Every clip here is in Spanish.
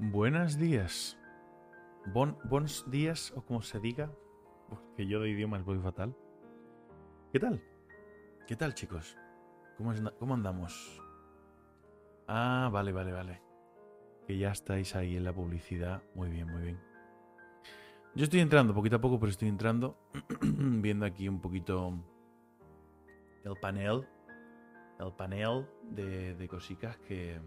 Buenos días. Bon, días, o como se diga, porque yo de idiomas voy fatal. ¿Qué tal? ¿Qué tal, chicos? ¿Cómo, cómo andamos? Ah, vale, vale, vale. Que ya estáis ahí en la publicidad. Muy bien, muy bien. Yo estoy entrando poquito a poco, pero estoy entrando, viendo aquí un poquito el panel, el panel de, de cositas que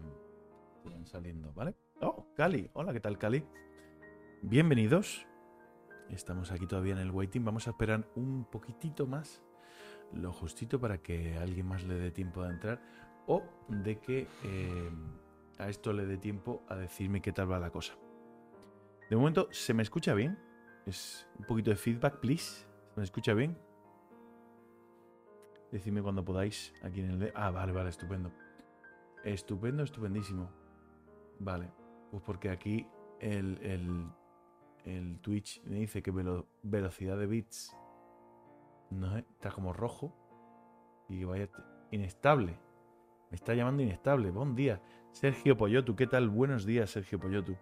van saliendo, ¿vale? Oh, Cali. Hola, ¿qué tal, Cali? Bienvenidos. Estamos aquí todavía en el waiting. Vamos a esperar un poquitito más, lo justito para que alguien más le dé tiempo de entrar o de que eh, a esto le dé tiempo a decirme qué tal va la cosa. De momento, ¿se me escucha bien? Es un poquito de feedback, please. ¿Se me escucha bien? Decidme cuando podáis aquí en el... de- Ah, vale, vale, estupendo. Estupendo, estupendísimo. Vale, pues porque aquí el, el, el Twitch me dice que velo- velocidad de bits no es- está como rojo y vaya inestable. Me está llamando inestable. Buen día. Sergio Poyotu, ¿qué tal? Buenos días, Sergio Poyotu.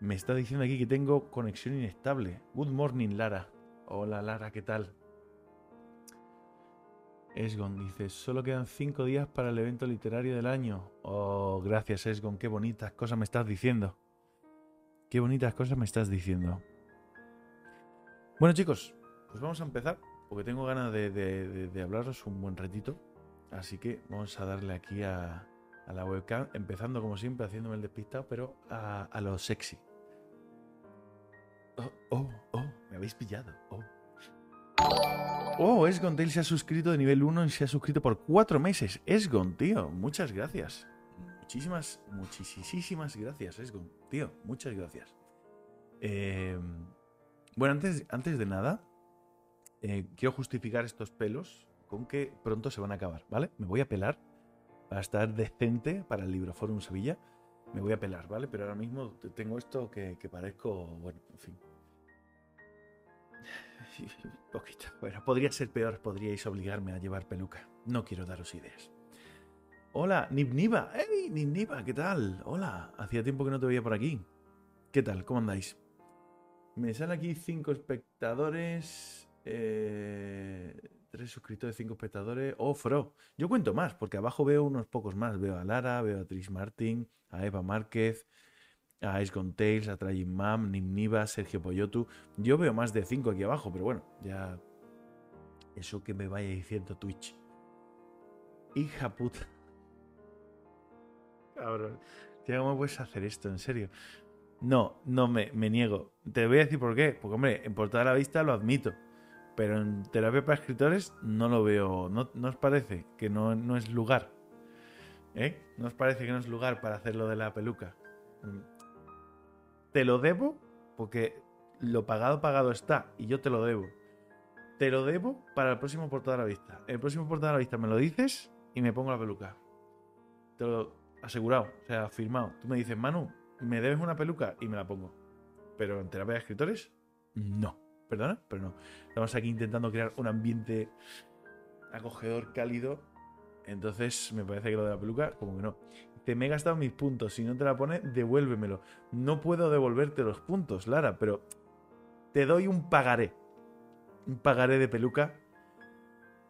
Me está diciendo aquí que tengo conexión inestable. Good morning, Lara. Hola, Lara, ¿qué tal? Esgon dice, solo quedan cinco días para el evento literario del año. Oh, gracias Esgon, qué bonitas cosas me estás diciendo. Qué bonitas cosas me estás diciendo. Bueno chicos, pues vamos a empezar, porque tengo ganas de, de- hablaros un buen ratito. Así que vamos a darle aquí a, a la webcam, empezando como siempre, haciéndome el despistado, pero a, a lo sexy. Oh, oh, oh, me habéis pillado. Oh. Oh, Esgon Tail se ha suscrito de nivel 1 y se ha suscrito por 4 meses. Esgon, tío, muchas gracias. Muchísimas, muchísimas gracias, Esgon. Tío, muchas gracias. Eh, bueno, antes, antes de nada, eh, quiero justificar estos pelos con que pronto se van a acabar, ¿vale? Me voy a pelar para estar decente para el Libro Forum Sevilla. Me voy a pelar, ¿vale? Pero ahora mismo te- tengo esto que, que parezco, bueno, en fin. Poquito. Bueno, podría ser peor, podríais obligarme a llevar peluca. No quiero daros ideas. Hola, Nibniba. ¡Hey, Nibniba! ¿Qué tal? Hola, hacía tiempo que no te veía por aquí. ¿Qué tal? ¿Cómo andáis? Me salen aquí cinco espectadores. Eh, tres suscriptores, cinco espectadores. Oh, Fro. Yo cuento más, porque abajo veo unos pocos más. Veo a Lara, veo a Trish Martin, a Eva Márquez, a Ice Gone Tales, a Trayin Mam, Nimniva, Sergio Poyotu. Yo veo más de 5 aquí abajo, pero bueno, ya. Eso que me vaya diciendo Twitch. Hija puta. Cabrón. Tío, ¿cómo puedes hacer esto? En serio. No, no me, me niego. Te voy a decir por qué. Porque, hombre, en portada a la vista lo admito. Pero en terapia para escritores no lo veo. ¿No, no os parece que no, no es lugar? ¿Eh? ¿No os parece que no es lugar para hacer lo de la peluca? Te lo debo porque lo pagado, pagado está. Y yo te lo debo. Te lo debo para el próximo portada a la vista. El próximo portada a la vista me lo dices y me pongo la peluca. Te lo asegurado, o sea, firmado. Tú me dices, Manu, ¿me debes una peluca? Y me la pongo. Pero en terapia de escritores, no. ¿Perdona? Pero no. Estamos aquí intentando crear un ambiente acogedor, cálido. Entonces, me parece que lo de la peluca, como que no. Te me he gastado mis puntos. Si no te la pones, devuélvemelo. No puedo devolverte los puntos, Lara, pero te doy un pagaré. Un pagaré de peluca.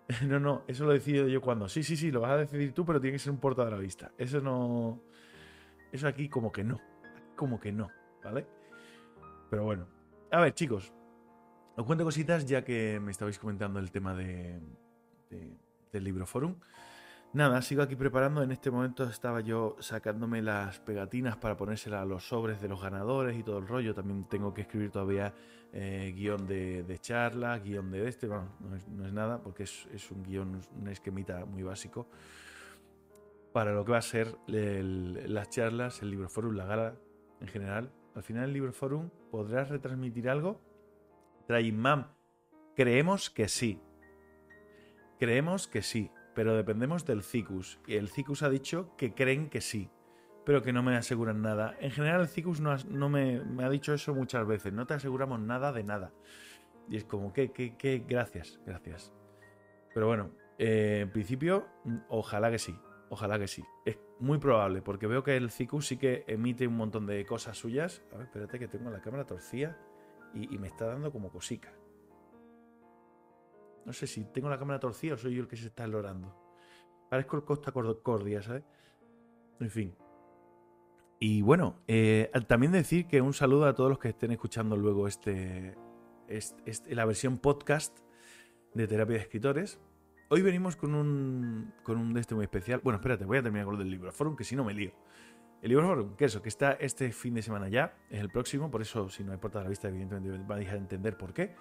No, no, eso lo decido yo cuando. Sí, sí, sí, lo vas a decidir tú, pero tiene que ser un portada a la vista. Eso no. Eso aquí como que no. Como que no, ¿vale? Pero bueno. A ver, chicos. Os cuento cositas ya que me estabais comentando el tema de, de- del libro forum. Nada, sigo aquí preparando. En este momento estaba yo sacándome las pegatinas para ponérselas a los sobres de los ganadores y todo el rollo. También tengo que escribir todavía eh, guion de, charla, guion de este. Bueno, no es, nada porque es, un guion, un esquemita muy básico para lo que va a ser las charlas, el libro forum, la gala en general. Al final, el libro forum podrás retransmitir algo. Mam, creemos que sí. Creemos que sí, pero dependemos del CICUS. Y el CICUS ha dicho que creen que sí, pero que no me aseguran nada. En general, el CICUS no, me, ha dicho eso muchas veces. No te aseguramos nada de nada. Y es como que, que, que, gracias, gracias. Pero bueno, eh, en principio, ojalá que sí. Ojalá que sí. Es Muy probable, porque veo que el Cicu sí que emite un montón de cosas suyas. A ver, espérate que tengo la cámara torcida y, y me está dando como cosica. No sé si tengo la cámara torcida o soy yo el que se está lorando. Parezco el Costa Cordia, ¿sabes? En fin. Y bueno, eh, también decir que un saludo a todos los que estén escuchando luego este, este, la versión podcast de terapia de escritores. Hoy venimos con un, con un de este muy especial. Bueno, espérate, voy a terminar con lo del libro forum, que si no me lío. El libro forum, que eso, que está este fin de semana ya, es el próximo, por eso si no hay portada a la vista, evidentemente vais a entender por qué.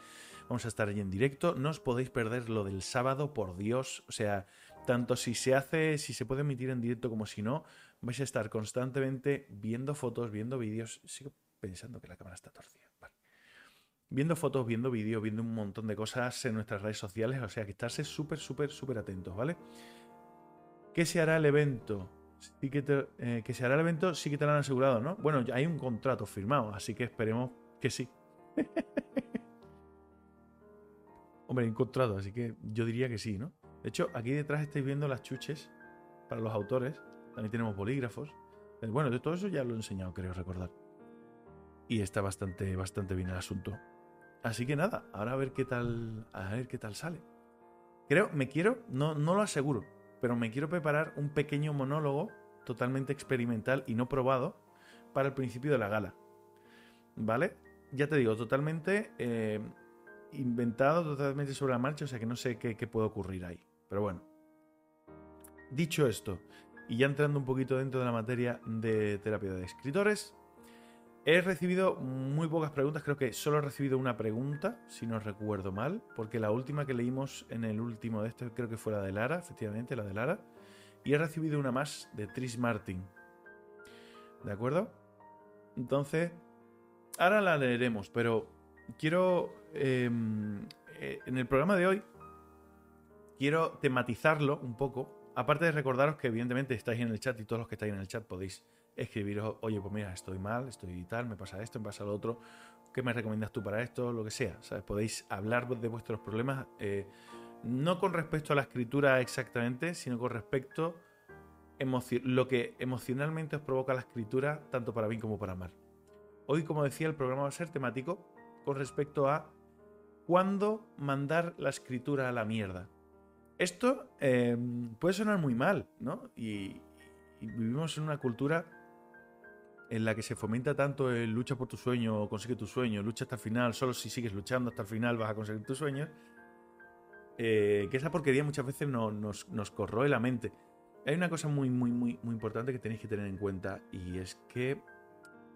Vamos a estar allí en directo. No os podéis perder lo del sábado, por Dios. O sea, tanto si se hace, si se puede emitir en directo como si no, vais a estar constantemente viendo fotos, viendo vídeos. Sigo pensando que la cámara está torcida viendo fotos, viendo vídeos, viendo un montón de cosas en nuestras redes sociales. O sea que estarse súper, súper, súper atentos, ¿vale? ¿Qué se hará el evento? Sí que, eh, se hará el evento, sí que te lo han asegurado, ¿no? Bueno, hay un contrato firmado, así que esperemos que sí. Hombre, hay un contrato, así que yo diría que sí, ¿no? De hecho, aquí detrás estáis viendo las chuches para los autores. También tenemos bolígrafos. Bueno, de todo eso ya lo he enseñado, creo recordar. Y está bastante, bastante bien el asunto. Así que nada, ahora a ver qué tal, a ver qué tal sale. Creo, me quiero, no, no lo aseguro, pero me quiero preparar un pequeño monólogo totalmente experimental y no probado para el principio de la gala. ¿Vale? Ya te digo, totalmente eh, inventado, totalmente sobre la marcha, o sea que no sé qué, puede ocurrir ahí. Pero bueno. Dicho esto, y ya entrando un poquito dentro de la materia de terapia de escritores, He recibido muy pocas preguntas, creo que solo he recibido una pregunta, si no recuerdo mal, porque la última que leímos en el último de estos creo que fue la de Lara, efectivamente, la de Lara. Y he recibido una más de Tris Martin. ¿De acuerdo? Entonces, ahora la leeremos, pero quiero, eh, en el programa de hoy, quiero tematizarlo un poco. Aparte de recordaros que evidentemente estáis en el chat y todos los que estáis en el chat podéis escribiros, oye, pues mira, estoy mal, estoy tal, me pasa esto, me pasa lo otro, ¿qué me recomiendas tú para esto? Lo que sea, ¿sabes? Podéis hablar de vuestros problemas, eh, no con respecto a la escritura exactamente, sino con respecto a lo que emocionalmente os provoca la escritura, tanto para bien como para mal. Hoy, como decía, el programa va a ser temático con respecto a cuándo mandar la escritura a la mierda. Esto eh, puede sonar muy mal, ¿no? y vivimos en una cultura en la que se fomenta tanto el lucha por tu sueño consigue tu sueño, lucha hasta el final, solo si sigues luchando hasta el final vas a conseguir tus sueños, eh, que esa porquería muchas veces nos, nos corroe la mente. Hay una cosa muy, muy, muy, muy importante que tenéis que tener en cuenta y es que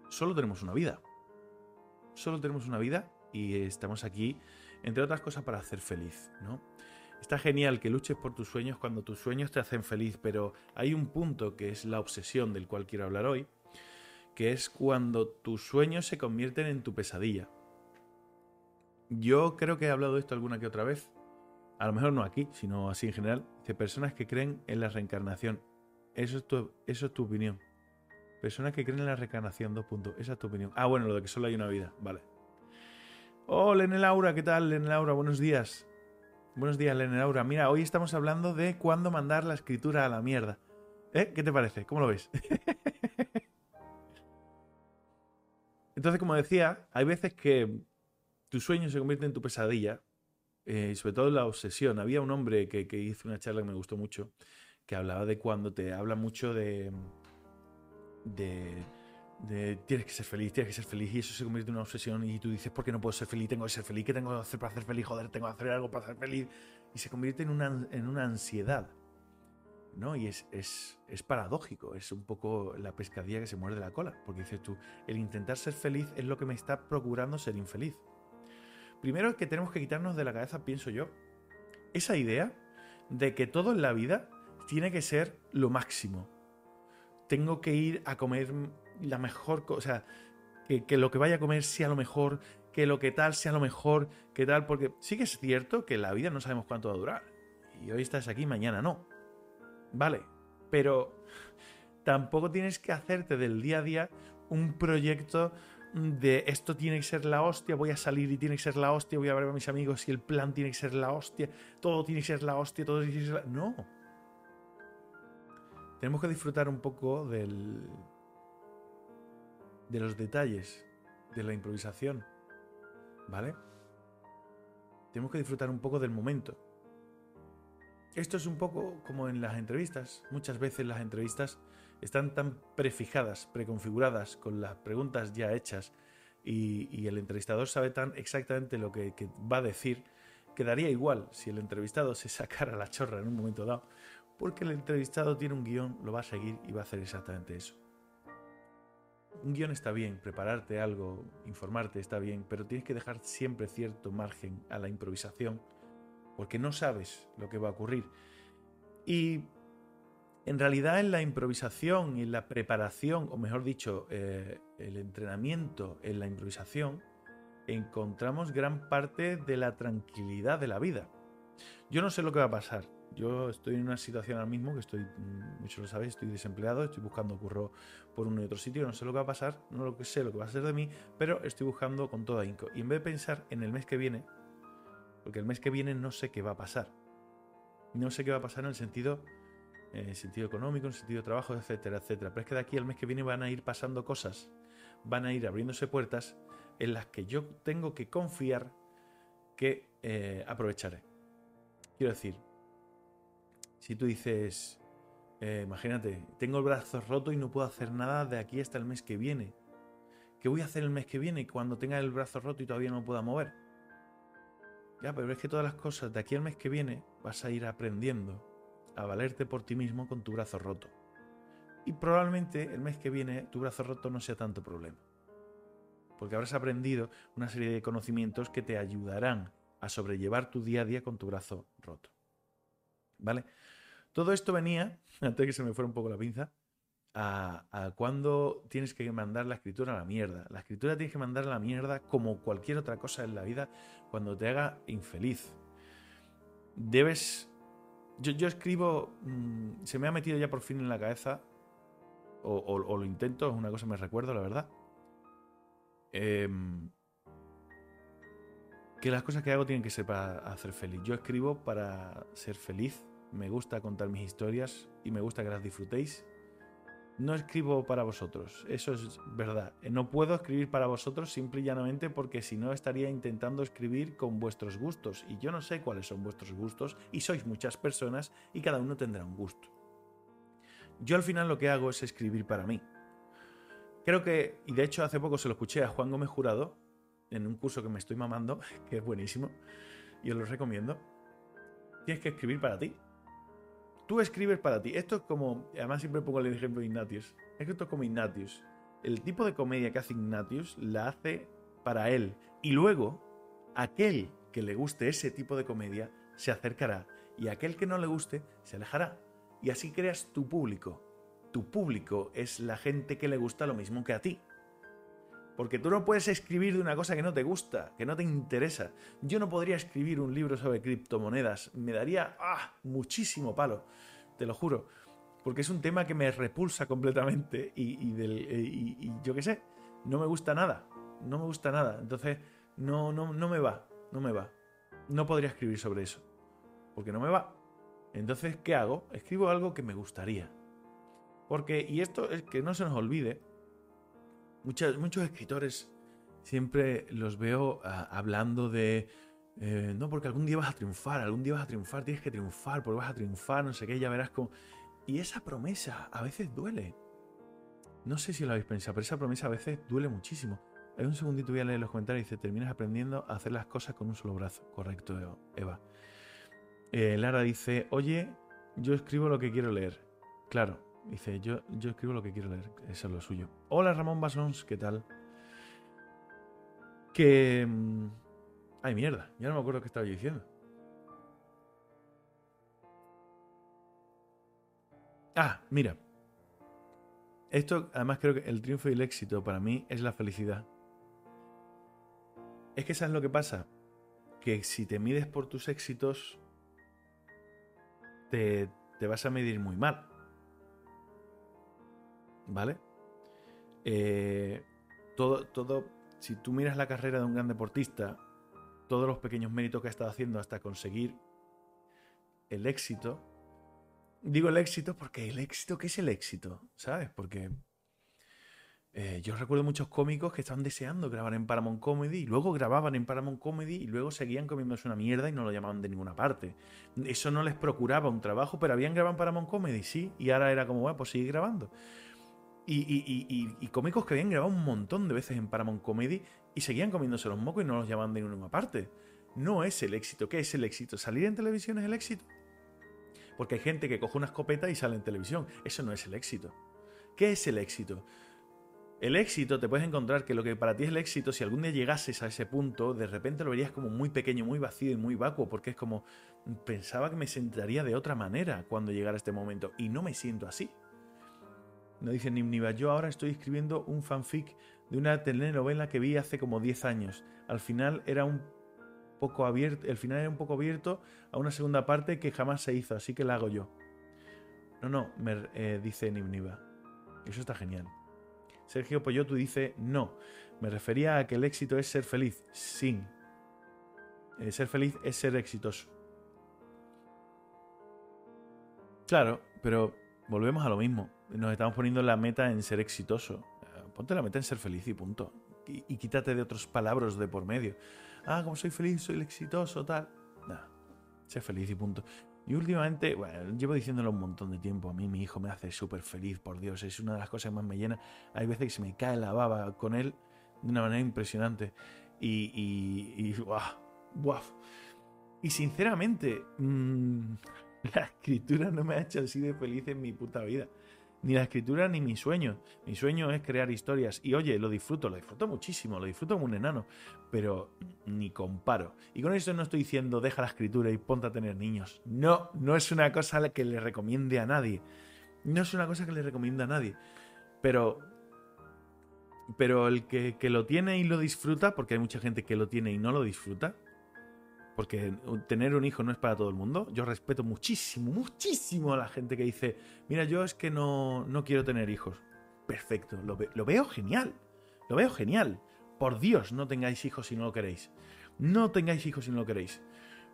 solo tenemos una vida. Solo tenemos una vida y estamos aquí, entre otras cosas, para hacer feliz, ¿no? Está genial que luches por tus sueños cuando tus sueños te hacen feliz, pero hay un punto que es la obsesión del cual quiero hablar hoy, que es cuando tus sueños se convierten en tu pesadilla. Yo creo que he hablado de esto alguna que otra vez, a lo mejor no aquí, sino así en general, de personas que creen en la reencarnación. Eso es tu, eso es tu opinión. Personas que creen en la reencarnación, dos puntos. Esa es tu opinión. Ah, bueno, lo de que solo hay una vida, vale. Oh, Lene Laura, ¿qué tal, Lene Laura? Buenos días. Buenos días, Lene Laura. Mira, hoy estamos hablando de cuándo mandar la escritura a la mierda. ¿Eh? ¿Qué te parece? ¿Cómo lo ves? Entonces, como decía, hay veces que tu sueño se convierte en tu pesadilla, eh, y sobre todo la obsesión. Había un hombre que, hizo una charla que me gustó mucho, que hablaba de cuando te habla mucho de, de, de, tienes que ser feliz, tienes que ser feliz, y eso se convierte en una obsesión, y tú dices, ¿por qué no puedo ser feliz? Tengo que ser feliz, ¿qué tengo que hacer para ser feliz? Joder, tengo que hacer algo para ser feliz. Y se convierte en una, en una ansiedad. ¿no? Y es, es, es, paradójico, es un poco la pescadilla que se muerde la cola, porque dices tú, el intentar ser feliz es lo que me está procurando ser infeliz. Primero es que tenemos que quitarnos de la cabeza, pienso yo, esa idea de que todo en la vida tiene que ser lo máximo. Tengo que ir a comer la mejor cosa, que, que lo que vaya a comer sea lo mejor, que lo que tal sea lo mejor, que tal, porque sí que es cierto que la vida no sabemos cuánto va a durar. Y hoy estás aquí, mañana no. Vale, pero tampoco tienes que hacerte del día a día un proyecto de esto tiene que ser la hostia, voy a salir y tiene que ser la hostia, voy a ver a mis amigos y el plan tiene que ser la hostia, todo tiene que ser la hostia, todo tiene que ser la... No. tenemos que disfrutar un poco del, de los detalles, de la improvisación, ¿vale? Tenemos que disfrutar un poco del momento. Esto es un poco como en las entrevistas. Muchas veces las entrevistas están tan prefijadas, preconfiguradas, con las preguntas ya hechas, y, el entrevistador sabe tan exactamente lo que, que, va a decir, que daría igual si el entrevistado se sacara la chorra en un momento dado, porque el entrevistado tiene un guion, lo va a seguir y va a hacer exactamente eso. Un guion está bien, prepararte algo, informarte está bien, pero tienes que dejar siempre cierto margen a la improvisación, porque no sabes lo que va a ocurrir. Y en realidad en la improvisación en la preparación, o mejor dicho, eh, el entrenamiento en la improvisación, encontramos gran parte de la tranquilidad de la vida. Yo no sé lo que va a pasar. Yo estoy en una situación ahora mismo que estoy, mm, muchos lo sabéis, estoy desempleado, estoy buscando curro por uno y otro sitio, no sé lo que va a pasar, no lo que sé lo que va a ser de mí, pero estoy buscando con toda inco. Y en vez de pensar en el mes que viene, porque el mes que viene no sé qué va a pasar. No sé qué va a pasar en el sentido en el sentido económico, en el sentido de trabajo, etcétera, etcétera. Pero es que de aquí al mes que viene van a ir pasando cosas, van a ir abriéndose puertas en las que yo tengo que confiar que eh, aprovecharé. Quiero decir, si tú dices, eh, imagínate, tengo el brazo roto y no puedo hacer nada de aquí hasta el mes que viene. ¿Qué voy a hacer el mes que viene cuando tenga el brazo roto y todavía no pueda mover? Ya, pero es que todas las cosas de aquí al mes que viene vas a ir aprendiendo a valerte por ti mismo con tu brazo roto. Y probablemente el mes que viene tu brazo roto no sea tanto problema. Porque habrás aprendido una serie de conocimientos que te ayudarán a sobrellevar tu día a día con tu brazo roto. ¿Vale? Todo esto venía, antes de que se me fuera un poco la pinza, a, cuando tienes que mandar la escritura a la mierda. La escritura tienes que mandar a la mierda como cualquier otra cosa en la vida cuando te haga infeliz. Debes yo, escribo, mm, se me ha metido ya por fin en la cabeza, o, lo intento, es una cosa que me recuerdo, la verdad. Em, que las cosas que hago tienen que ser para hacer feliz. Yo escribo para ser feliz, me gusta contar mis historias y me gusta que las disfrutéis no escribo para vosotros, eso es verdad. No puedo escribir para vosotros simple y llanamente porque si no estaría intentando escribir con vuestros gustos y yo no sé cuáles son vuestros gustos y sois muchas personas y cada uno tendrá un gusto. Yo al final lo que hago es escribir para mí. Creo que, y de hecho hace poco se lo escuché a Juan Gómez Jurado en un curso que me estoy mamando, que es buenísimo, y os lo recomiendo. Tienes que escribir para ti. Tú escribes para ti. Esto es como, además siempre pongo el ejemplo de Ignatius. Es esto es como Ignatius. El tipo de comedia que hace Ignatius la hace para él. Y luego, aquel que le guste ese tipo de comedia se acercará. Y aquel que no le guste se alejará. Y así creas tu público. Tu público es la gente que le gusta lo mismo que a ti. Porque tú no puedes escribir de una cosa que no te gusta, que no te interesa. Yo no podría escribir un libro sobre criptomonedas. Me daría ah, muchísimo palo, te lo juro. Porque es un tema que me repulsa completamente y, del, yo qué sé, no me gusta nada. No me gusta nada. Entonces, no, no, no me va. No me va. No podría escribir sobre eso. Porque no me va. Entonces, ¿qué hago? Escribo algo que me gustaría. Porque, y esto es que no se nos olvide, muchos escritores siempre los veo ah, hablando de, eh, no, porque algún día vas a triunfar, algún día vas a triunfar, tienes que triunfar, porque vas a triunfar, no sé qué, ya verás cómo... Y esa promesa a veces duele. No sé si lo habéis pensado, pero esa promesa a veces duele muchísimo. Hay un segundito, voy a leer los comentarios y dice, terminas aprendiendo a hacer las cosas con un solo brazo. Correcto, Eva. Eh, Lara dice, oye, yo escribo lo que quiero leer. Claro, Dice, yo, yo escribo lo que quiero leer, eso es lo suyo. Hola Ramón Basons, ¿qué tal? Que... Mm, ay, mierda, ya no me acuerdo qué estaba yo diciendo. Ah, mira. Esto, además creo que el triunfo y el éxito para mí es la felicidad. Es que sabes lo que pasa. Que si te mides por tus éxitos, te, te vas a medir muy mal. ¿Vale? Eh, todo, todo, si tú miras la carrera de un gran deportista, todos los pequeños méritos que ha estado haciendo hasta conseguir el éxito, digo el éxito porque el éxito, ¿qué es el éxito? ¿Sabes? Porque eh, yo recuerdo muchos cómicos que estaban deseando grabar en Paramount Comedy y luego grababan en Paramount Comedy y luego seguían comiéndose una mierda y no lo llamaban de ninguna parte. Eso no les procuraba un trabajo, pero habían grabado en Paramount Comedy, sí, y ahora era como, bueno, pues sigue grabando. Y, cómicos que habían grabado un montón de veces en Paramount Comedy y seguían comiéndose los mocos y no los llamaban de ninguna parte. No es el éxito. ¿Qué es el éxito? ¿Salir en televisión es el éxito? Porque hay gente que coge una escopeta y sale en televisión. Eso no es el éxito. ¿Qué es el éxito? El éxito, te puedes encontrar que lo que para ti es el éxito, si algún día llegases a ese punto, de repente lo verías como muy pequeño, muy vacío y muy vacuo, porque es como, pensaba que me sentaría de otra manera cuando llegara este momento, y no me siento así. No dice Nimniva, yo ahora estoy escribiendo un fanfic de una telenovela que vi hace como 10 años. Al final era un poco abierto, el final era un poco abierto a una segunda parte que jamás se hizo, así que la hago yo. No, no, me eh, dice Nimniva. Eso está genial. Sergio Poyotu dice, no, me refería a que el éxito es ser feliz. Sin. Eh, ser feliz es ser exitoso. Claro, pero volvemos a lo mismo. Nos estamos poniendo la meta en ser exitoso. Eh, ponte la meta en ser feliz y punto. Y, quítate de otros palabras de por medio. Ah, como soy feliz, soy el exitoso, tal. Nada, ser feliz y punto. Y últimamente, bueno, llevo diciéndolo un montón de tiempo. A mí mi hijo me hace súper feliz, por Dios. Es una de las cosas que más me llena. Hay veces que se me cae la baba con él de una manera impresionante. Y, y, y ¡buah! Y sinceramente, mm, la escritura no me ha hecho así de feliz en mi puta vida ni la escritura ni mi sueño. Mi sueño es crear historias. Y oye, lo disfruto, lo disfruto muchísimo, lo disfruto como un enano, pero ni comparo. Y con eso no estoy diciendo deja la escritura y ponte a tener niños. No, no es una cosa que le recomiende a nadie. No es una cosa que le recomienda a nadie. Pero. Pero el que, que lo tiene y lo disfruta, porque hay mucha gente que lo tiene y no lo disfruta, porque tener un hijo no es para todo el mundo. Yo respeto muchísimo, muchísimo a la gente que dice, mira, yo es que no, no quiero tener hijos. Perfecto, lo, lo veo genial. Lo veo genial. Por Dios, no tengáis hijos si no lo queréis. No tengáis hijos si no lo queréis.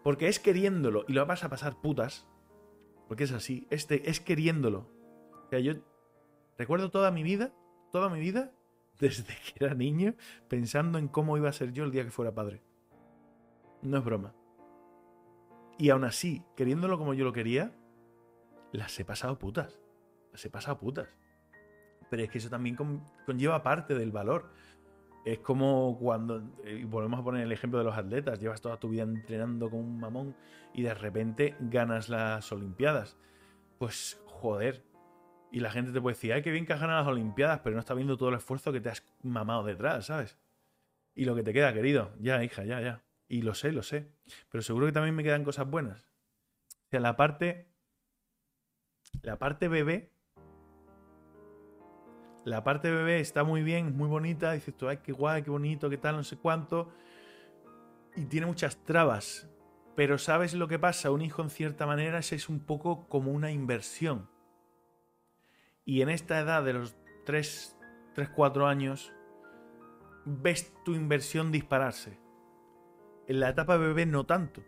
Porque es queriéndolo y lo vas a pasar putas. Porque es así. Este es queriéndolo. O sea, yo recuerdo toda mi vida, toda mi vida, desde que era niño, pensando en cómo iba a ser yo el día que fuera padre. No es broma. Y aún así, queriéndolo como yo lo quería, las he pasado putas. Las he pasado putas. Pero es que eso también conlleva parte del valor. Es como cuando, y volvemos a poner el ejemplo de los atletas, llevas toda tu vida entrenando como un mamón y de repente ganas las Olimpiadas. Pues joder. Y la gente te puede decir, ay, qué bien que has ganado las Olimpiadas, pero no está viendo todo el esfuerzo que te has mamado detrás, ¿sabes? Y lo que te queda, querido. Ya, hija, ya, ya. Y lo sé, lo sé. Pero seguro que también me quedan cosas buenas. O sea, la parte. La parte bebé. La parte bebé está muy bien, muy bonita. Dices tú, ay, qué guay, qué bonito, qué tal, no sé cuánto. Y tiene muchas trabas. Pero ¿sabes lo que pasa? Un hijo, en cierta manera, es un poco como una inversión. Y en esta edad de los 3, 3 4 años, ves tu inversión dispararse. En la etapa bebé no tanto.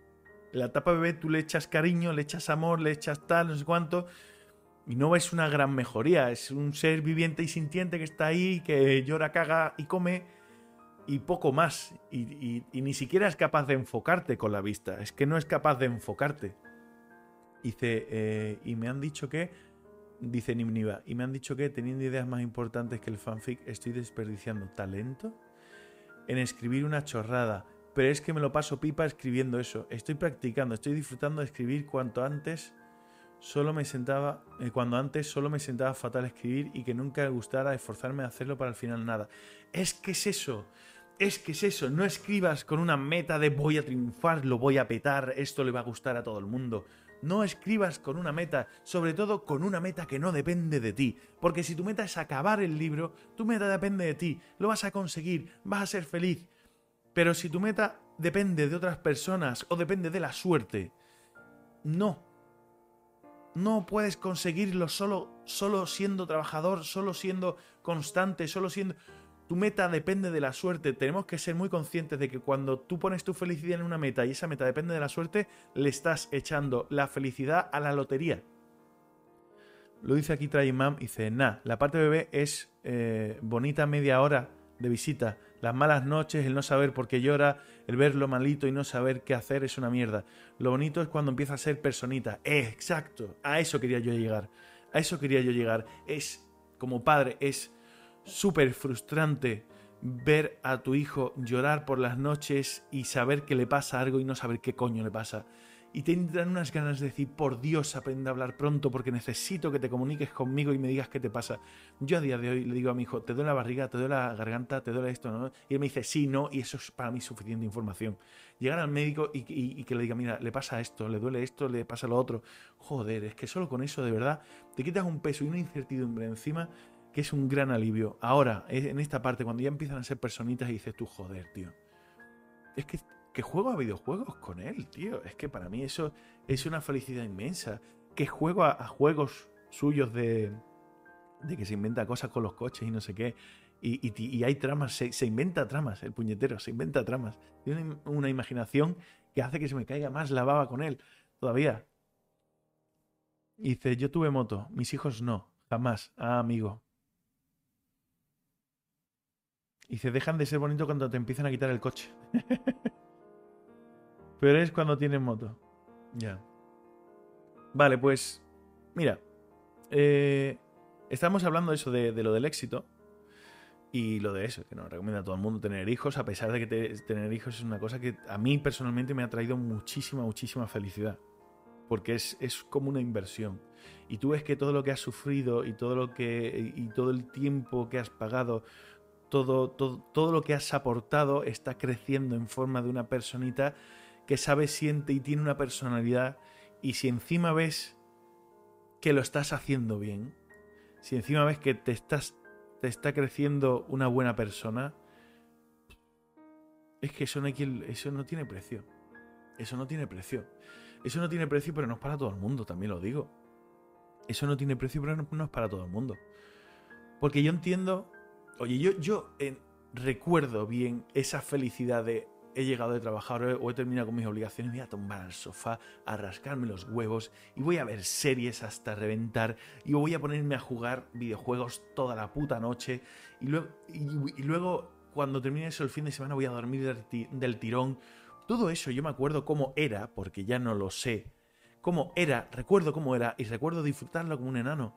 En la etapa bebé tú le echas cariño, le echas amor, le echas tal, no sé cuánto. Y no ves una gran mejoría. Es un ser viviente y sintiente que está ahí, que llora, caga y come. Y poco más. Y, ni siquiera es capaz de enfocarte con la vista. Es que no es capaz de enfocarte. Dice, eh, y me han dicho que, dice Nimniva, y me han dicho que teniendo ideas más importantes que el fanfic, estoy desperdiciando talento en escribir una chorrada pero es que me lo paso pipa escribiendo eso. Estoy practicando, estoy disfrutando de escribir cuanto antes solo me sentaba, eh, cuando antes solo me sentaba fatal escribir y que nunca me gustara esforzarme a hacerlo para al final nada. Es que es eso, es que es eso, no escribas con una meta de voy a triunfar, lo voy a petar, esto le va a gustar a todo el mundo. No escribas con una meta, sobre todo con una meta que no depende de ti, porque si tu meta es acabar el libro, tu meta depende de ti, lo vas a conseguir, vas a ser feliz, pero si tu meta depende de otras personas o depende de la suerte, no. No puedes conseguirlo solo, solo siendo trabajador, solo siendo constante, solo siendo... Tu meta depende de la suerte. Tenemos que ser muy conscientes de que cuando tú pones tu felicidad en una meta y esa meta depende de la suerte, le estás echando la felicidad a la lotería. Lo dice aquí Trayimam, dice, nah, la parte bebé es eh, bonita media hora de visita. Las malas noches, el no saber por qué llora, el verlo malito y no saber qué hacer es una mierda. Lo bonito es cuando empieza a ser personita. exacto, a eso quería yo llegar. A eso quería yo llegar. Es, como padre, es súper frustrante ver a tu hijo llorar por las noches y saber que le pasa algo y no saber qué coño le pasa y te entran unas ganas de decir, por Dios, aprende a hablar pronto porque necesito que te comuniques conmigo y me digas qué te pasa. Yo a día de hoy le digo a mi hijo, te duele la barriga, te duele la garganta, te duele esto, ¿no? Y él me dice, sí, no, y eso es para mí suficiente información. Llegar al médico y, que le diga, mira, le pasa esto, le duele esto, le pasa lo otro. Joder, es que solo con eso, de verdad, te quitas un peso y una incertidumbre encima que es un gran alivio. Ahora, en esta parte, cuando ya empiezan a ser personitas y dices tú, joder, tío. Es que que juego a videojuegos con él, tío. Es que para mí eso es una felicidad inmensa. Que juego a, juegos suyos de, de que se inventa cosas con los coches y no sé qué. Y, hay tramas, se, inventa tramas, el puñetero, se inventa tramas. Tiene una imaginación que hace que se me caiga más la baba con él todavía. Dice, yo tuve moto, mis hijos no, jamás. Ah, amigo. Y dice, dejan de ser bonito cuando te empiezan a quitar el coche. Pero es cuando tienes moto. Ya. Vale, pues. Mira. Eh, estamos hablando eso de, lo del éxito. Y lo de eso, que nos recomienda a todo el mundo tener hijos, a pesar de que tener hijos es una cosa que a mí personalmente me ha traído muchísima, muchísima felicidad. Porque es, es como una inversión. Y tú ves que todo lo que has sufrido y todo lo que. y todo el tiempo que has pagado, todo, todo, todo lo que has aportado está creciendo en forma de una personita que sabe, siente y tiene una personalidad, y si encima ves que lo estás haciendo bien, si encima ves que te estás te está creciendo una buena persona, es que eso no, eso no tiene precio. Eso no tiene precio. Eso no tiene precio, pero no es para todo el mundo, también lo digo. Eso no tiene precio, pero no, es para todo el mundo. Porque yo entiendo, oye, yo, yo eh, recuerdo bien esa felicidad de he llegado de trabajar o he terminado con mis obligaciones, voy a tomar al sofá, a rascarme los huevos y voy a ver series hasta reventar y voy a ponerme a jugar videojuegos toda la puta noche y luego, y, luego cuando termine eso el fin de semana voy a dormir del, tirón. Todo eso yo me acuerdo cómo era, porque ya no lo sé, cómo era, recuerdo cómo era y recuerdo disfrutarlo como un enano.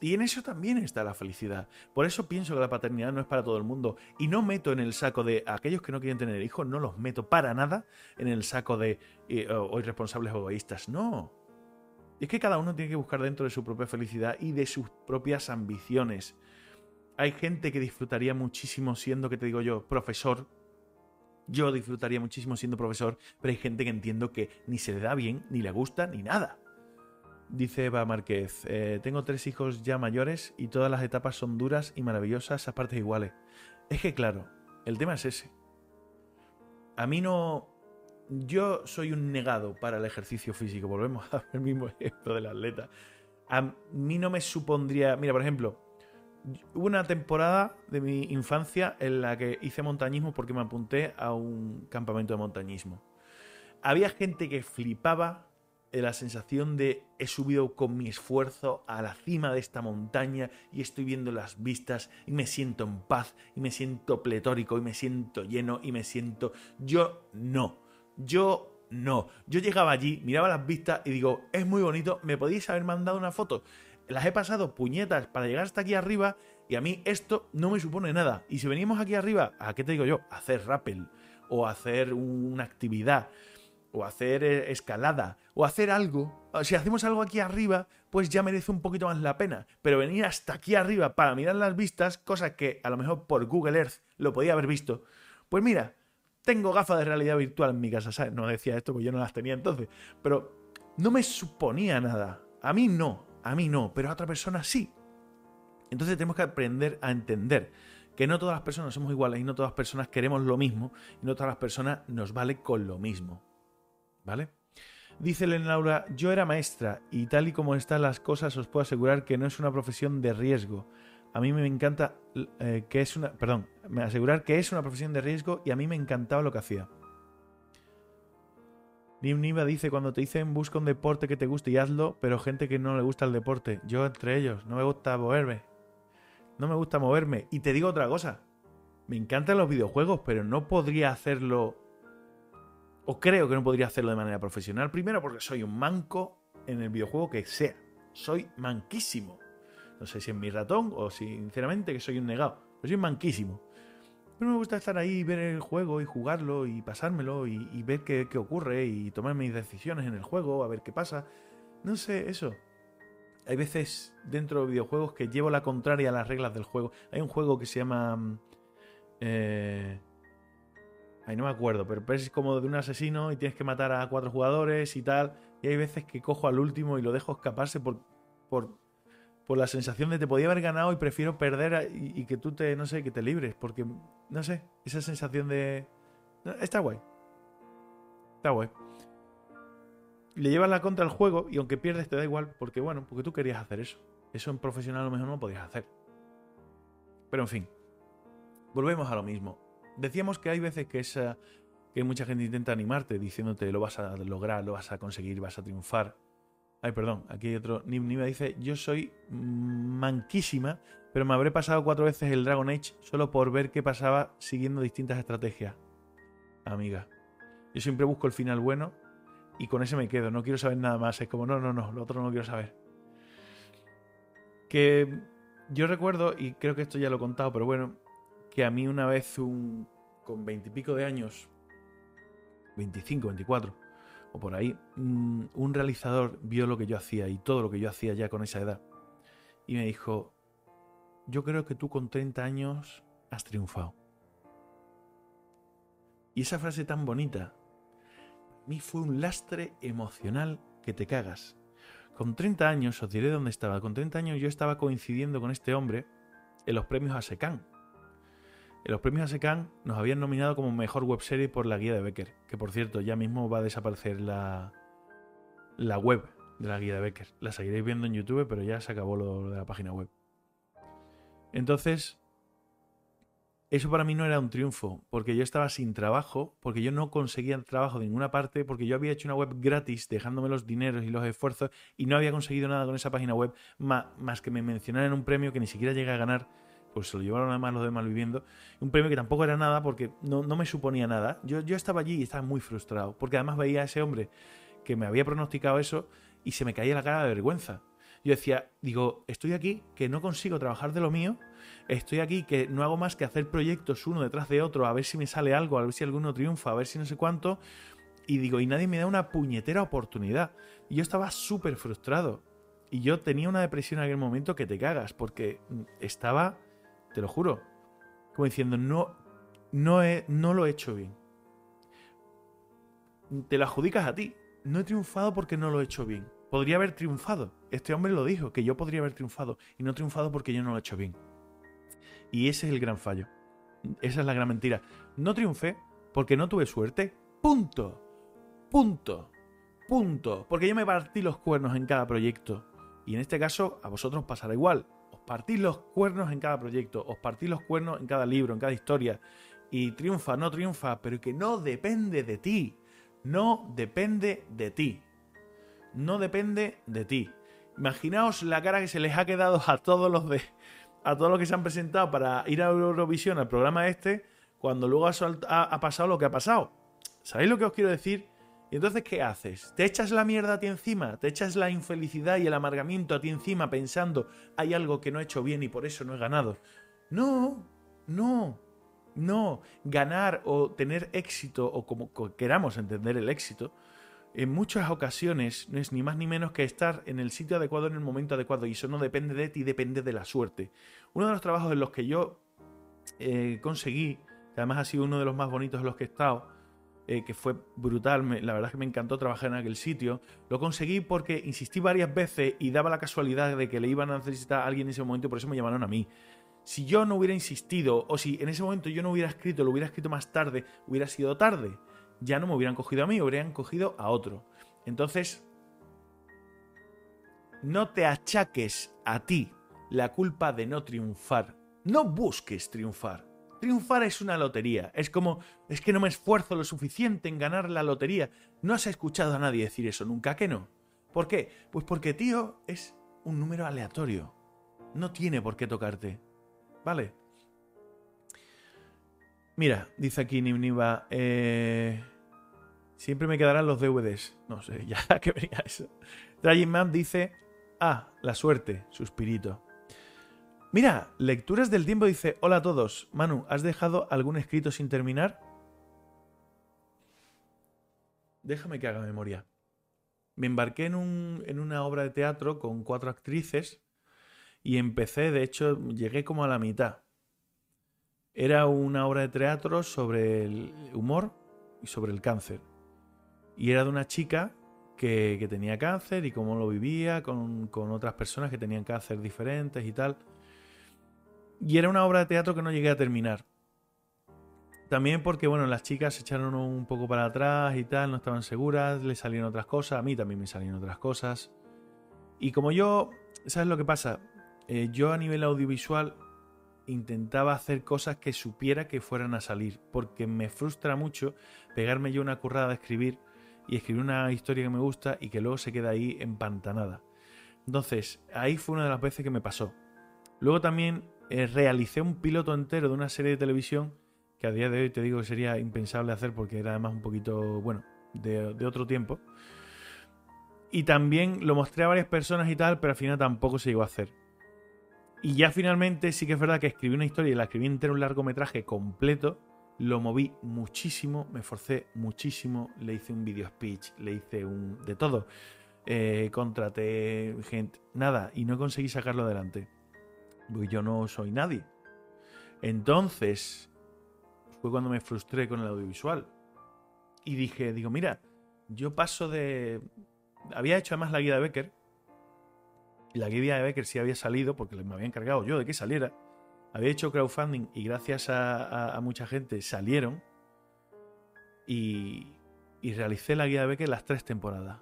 Y en eso también está la felicidad. Por eso pienso que la paternidad no es para todo el mundo. Y no meto en el saco de aquellos que no quieren tener hijos, no los meto para nada en el saco de eh, irresponsables o egoístas. No. Es que cada uno tiene que buscar dentro de su propia felicidad y de sus propias ambiciones. Hay gente que disfrutaría muchísimo siendo, que te digo yo, profesor. Yo disfrutaría muchísimo siendo profesor, pero hay gente que entiendo que ni se le da bien, ni le gusta, ni nada. Dice Eva Márquez, eh, tengo tres hijos ya mayores y todas las etapas son duras y maravillosas a partes iguales. Es que claro, el tema es ese. A mí no... Yo soy un negado para el ejercicio físico, volvemos al mismo ejemplo del atleta. A mí no me supondría... Mira, por ejemplo, hubo una temporada de mi infancia en la que hice montañismo porque me apunté a un campamento de montañismo. Había gente que flipaba la sensación de he subido con mi esfuerzo a la cima de esta montaña y estoy viendo las vistas y me siento en paz y me siento pletórico y me siento lleno y me siento... Yo no, yo no. Yo llegaba allí, miraba las vistas y digo, es muy bonito, me podéis haber mandado una foto. Las he pasado puñetas para llegar hasta aquí arriba y a mí esto no me supone nada. Y si venimos aquí arriba, ¿a qué te digo yo? A hacer rappel o hacer una actividad o hacer eh, escalada, o hacer algo. Si hacemos algo aquí arriba, pues ya merece un poquito más la pena. Pero venir hasta aquí arriba para mirar las vistas, cosa que a lo mejor por Google Earth lo podía haber visto. Pues mira, tengo gafas de realidad virtual en mi casa, ¿sabes? No decía esto porque yo no las tenía entonces. Pero no me suponía nada. A mí no, a mí no, pero a otra persona sí. Entonces tenemos que aprender a entender que no todas las personas somos iguales y no todas las personas queremos lo mismo y no todas las personas nos vale con lo mismo. ¿Vale? Dice Laura, yo era maestra y tal y como están las cosas os puedo asegurar que no es una profesión de riesgo. A mí me encanta eh, que es una... Perdón, me asegurar que es una profesión de riesgo y a mí me encantaba lo que hacía. Nim Niva dice, cuando te dicen busca un deporte que te guste y hazlo, pero gente que no le gusta el deporte. Yo entre ellos, no me gusta moverme. No me gusta moverme. Y te digo otra cosa. Me encantan los videojuegos, pero no podría hacerlo... O creo que no podría hacerlo de manera profesional. Primero porque soy un manco en el videojuego que sea. Soy manquísimo. No sé si es mi ratón o si, sinceramente, que soy un negado. Pero soy manquísimo. Pero me gusta estar ahí, ver el juego y jugarlo y pasármelo y, ver qué, ocurre y tomar mis decisiones en el juego, a ver qué pasa. No sé, eso. Hay veces dentro de videojuegos que llevo la contraria a las reglas del juego. Hay un juego que se llama... Mm, eh, No me acuerdo, pero es como de un asesino y tienes que matar a cuatro jugadores y tal. Y hay veces que cojo al último y lo dejo escaparse por, por por la sensación de te podía haber ganado y prefiero perder y, que tú te, no sé, que te libres, porque, no sé, esa sensación de... está guay. Está guay. Le llevas la contra al juego y aunque pierdes te da igual, porque bueno, porque tú querías hacer eso. Eso en profesional a lo mejor no podías hacer. Pero en fin, volvemos a lo mismo. Decíamos que hay veces que esa que mucha gente intenta animarte diciéndote lo vas a lograr, lo vas a conseguir, vas a triunfar. Ay, perdón, aquí hay otro. Nima dice: Yo soy manquísima, pero me habré pasado cuatro veces el Dragon Age solo por ver qué pasaba siguiendo distintas estrategias. Amiga, yo siempre busco el final bueno y con ese me quedo. No quiero saber nada más. Es como, no, no, no, lo otro no quiero saber. Que yo recuerdo, y creo que esto ya lo he contado, pero bueno, que a mí una vez un, con veintipico de años, 25, 24, o por ahí, mm, un realizador vio lo que yo hacía y todo lo que yo hacía ya con esa edad. Y me dijo, yo creo que tú con 30 años has triunfado. Y esa frase tan bonita, a mí fue un lastre emocional que te cagas. Con 30 años, os diré dónde estaba, con 30 años yo estaba coincidiendo con este hombre en los premios ASECAN, en los premios ASECAN nos habían nominado como mejor webserie por la guía de Becker, que por cierto ya mismo va a desaparecer la, la web de la guía de Becker. La seguiréis viendo en YouTube, pero ya se acabó lo de la página web. Entonces, eso para mí no era un triunfo, porque yo estaba sin trabajo, porque yo no conseguía trabajo de ninguna parte, porque yo había hecho una web gratis dejándome los dineros y los esfuerzos y no había conseguido nada con esa página web más, que me mencionaran un premio que ni siquiera llegué a ganar pues se lo llevaron además los demás viviendo. Un premio que tampoco era nada porque no, me suponía nada. Yo, yo estaba allí y estaba muy frustrado, porque además veía a ese hombre que me había pronosticado eso y se me caía la cara de vergüenza. Yo decía, digo, estoy aquí que no consigo trabajar de lo mío, estoy aquí que no hago más que hacer proyectos uno detrás de otro, a ver si me sale algo, a ver si alguno triunfa, a ver si no sé cuánto, y digo, y nadie me da una puñetera oportunidad. Y yo estaba súper frustrado. Y yo tenía una depresión en aquel momento que te cagas, porque estaba te lo juro. Como diciendo, no, no, no lo he hecho bien. Te lo adjudicas a ti. No he triunfado porque no lo he hecho bien. Podría haber triunfado. Este hombre lo dijo, que yo podría haber triunfado. Y no he triunfado porque yo no lo he hecho bien. Y ese es el gran fallo. Esa es la gran mentira. No triunfé porque no tuve suerte. Punto. Punto. Punto. Porque yo me partí los cuernos en cada proyecto. Y en este caso a vosotros pasará igual partís los cuernos en cada proyecto, os partís los cuernos en cada libro, en cada historia, y triunfa, no triunfa, pero que no depende de ti, no depende de ti, no depende de ti. Imaginaos la cara que se les ha quedado a todos los de, a todos los que se han presentado para ir a Eurovisión al programa este, cuando luego ha pasado lo que ha pasado. ¿Sabéis lo que os quiero decir? Y entonces, ¿qué haces? ¿Te echas la mierda a ti encima? ¿Te echas la infelicidad y el amargamiento a ti encima pensando hay algo que no he hecho bien y por eso no he ganado? No, no, no. Ganar o tener éxito, o como queramos entender el éxito, en muchas ocasiones no es ni más ni menos que estar en el sitio adecuado en el momento adecuado y eso no depende de ti, depende de la suerte. Uno de los trabajos en los que yo eh, conseguí, que además ha sido uno de los más bonitos en los que he estado, eh, que fue brutal, la verdad es que me encantó trabajar en aquel sitio. Lo conseguí porque insistí varias veces y daba la casualidad de que le iban a necesitar a alguien en ese momento y por eso me llamaron a mí. Si yo no hubiera insistido o si en ese momento yo no hubiera escrito, lo hubiera escrito más tarde, hubiera sido tarde. Ya no me hubieran cogido a mí, hubieran cogido a otro. Entonces, no te achaques a ti la culpa de no triunfar. No busques triunfar. Triunfar es una lotería. Es como, es que no me esfuerzo lo suficiente en ganar la lotería. No has escuchado a nadie decir eso nunca, que no? ¿Por qué? Pues porque, tío, es un número aleatorio. No tiene por qué tocarte. ¿Vale? Mira, dice aquí Nimniva, eh, siempre me quedarán los DVDs. No sé, ya que venía eso. Dragon Man dice, ah, la suerte, suspirito. Mira, Lecturas del Tiempo dice, hola a todos. Manu, ¿has dejado algún escrito sin terminar? Déjame que haga memoria. Me embarqué en, un, en una obra de teatro con cuatro actrices y empecé, de hecho, llegué como a la mitad. Era una obra de teatro sobre el humor y sobre el cáncer. Y era de una chica que, que tenía cáncer y cómo lo vivía con, con otras personas que tenían cáncer diferentes y tal. Y era una obra de teatro que no llegué a terminar. También porque, bueno, las chicas se echaron un poco para atrás y tal, no estaban seguras, le salieron otras cosas, a mí también me salieron otras cosas. Y como yo, ¿sabes lo que pasa? Eh, yo a nivel audiovisual intentaba hacer cosas que supiera que fueran a salir, porque me frustra mucho pegarme yo una currada de escribir y escribir una historia que me gusta y que luego se queda ahí empantanada. Entonces, ahí fue una de las veces que me pasó. Luego también eh, realicé un piloto entero de una serie de televisión que a día de hoy te digo que sería impensable hacer porque era además un poquito, bueno, de, otro tiempo. Y también lo mostré a varias personas y tal, pero al final tampoco se llegó a hacer. Y ya finalmente sí que es verdad que escribí una historia y la escribí entera un largometraje completo. Lo moví muchísimo, me esforcé muchísimo, le hice un video speech, le hice un... de todo. Eh, contraté gente, nada, y no conseguí sacarlo adelante. Porque yo no soy nadie. Entonces, fue cuando me frustré con el audiovisual. Y dije, digo, mira, yo paso de... Había hecho además la guía de Becker. Y la guía de Becker sí había salido, porque me había encargado yo de que saliera. Había hecho crowdfunding y gracias a, mucha gente salieron. Y, y realicé la guía de Becker las tres temporadas.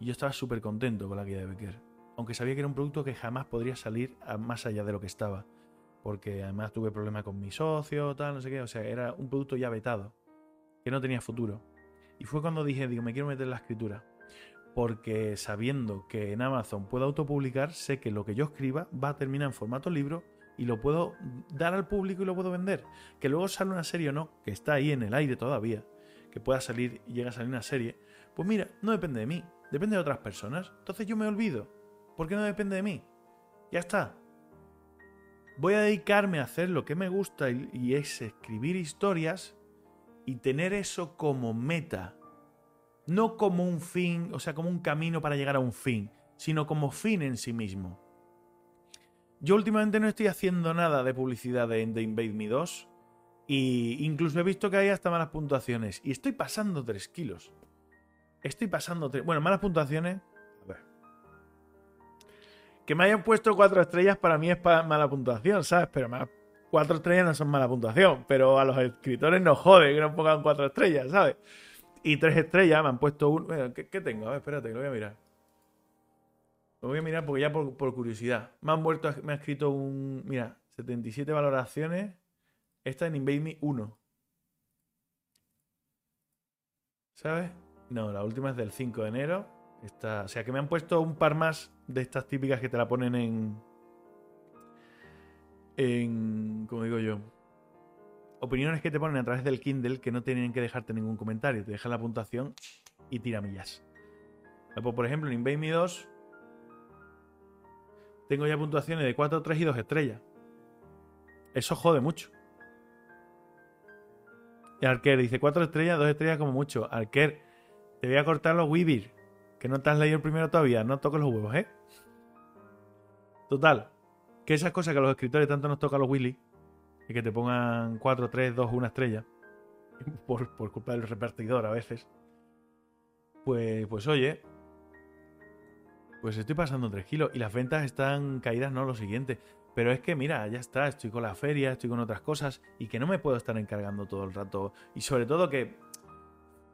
Y yo estaba súper contento con la guía de Becker aunque sabía que era un producto que jamás podría salir más allá de lo que estaba. Porque además tuve problemas con mi socio, tal, no sé qué. O sea, era un producto ya vetado, que no tenía futuro. Y fue cuando dije, digo, me quiero meter en la escritura. Porque sabiendo que en Amazon puedo autopublicar, sé que lo que yo escriba va a terminar en formato libro y lo puedo dar al público y lo puedo vender. Que luego sale una serie o no, que está ahí en el aire todavía, que pueda salir y llega a salir una serie, pues mira, no depende de mí, depende de otras personas. Entonces yo me olvido ¿Por qué no depende de mí? Ya está. Voy a dedicarme a hacer lo que me gusta y, es escribir historias y tener eso como meta. No como un fin, o sea, como un camino para llegar a un fin, sino como fin en sí mismo. Yo últimamente no estoy haciendo nada de publicidad de, The Invade Me 2. Y incluso he visto que hay hasta malas puntuaciones. Y estoy pasando 3 kilos. Estoy pasando 3... Bueno, malas puntuaciones que me hayan puesto cuatro estrellas para mí es mala puntuación, ¿sabes? Pero más, cuatro estrellas no son mala puntuación, pero a los escritores nos jode que no pongan cuatro estrellas, ¿sabes? Y tres estrellas me han puesto un... ¿Qué, tengo? A ver, espérate, que lo voy a mirar. Lo voy a mirar porque ya por, curiosidad. Me han vuelto, me ha escrito un... Mira, 77 valoraciones. Esta en Invade Me 1. ¿Sabes? No, la última es del 5 de enero. Esta, o sea que me han puesto un par más de estas típicas que te la ponen en. En. como digo yo. Opiniones que te ponen a través del Kindle que no tienen que dejarte ningún comentario. Te dejan la puntuación y tiramillas. Pues, por ejemplo, en Invade Me 2 tengo ya puntuaciones de 4, 3 y 2 estrellas. Eso jode mucho. Y Arker dice 4 estrellas, 2 estrellas como mucho. Arker, te voy a cortar los Weavir. Que no te has leído el primero todavía. No toques los huevos, ¿eh? Total, que esas cosas que a los escritores tanto nos toca a los Willy, y que te pongan 4, 3, 2, 1 estrella, por, por culpa del repartidor a veces, pues, pues oye, pues estoy pasando 3 kilos y las ventas están caídas, no lo siguiente. Pero es que mira, ya está, estoy con la feria, estoy con otras cosas y que no me puedo estar encargando todo el rato. Y sobre todo que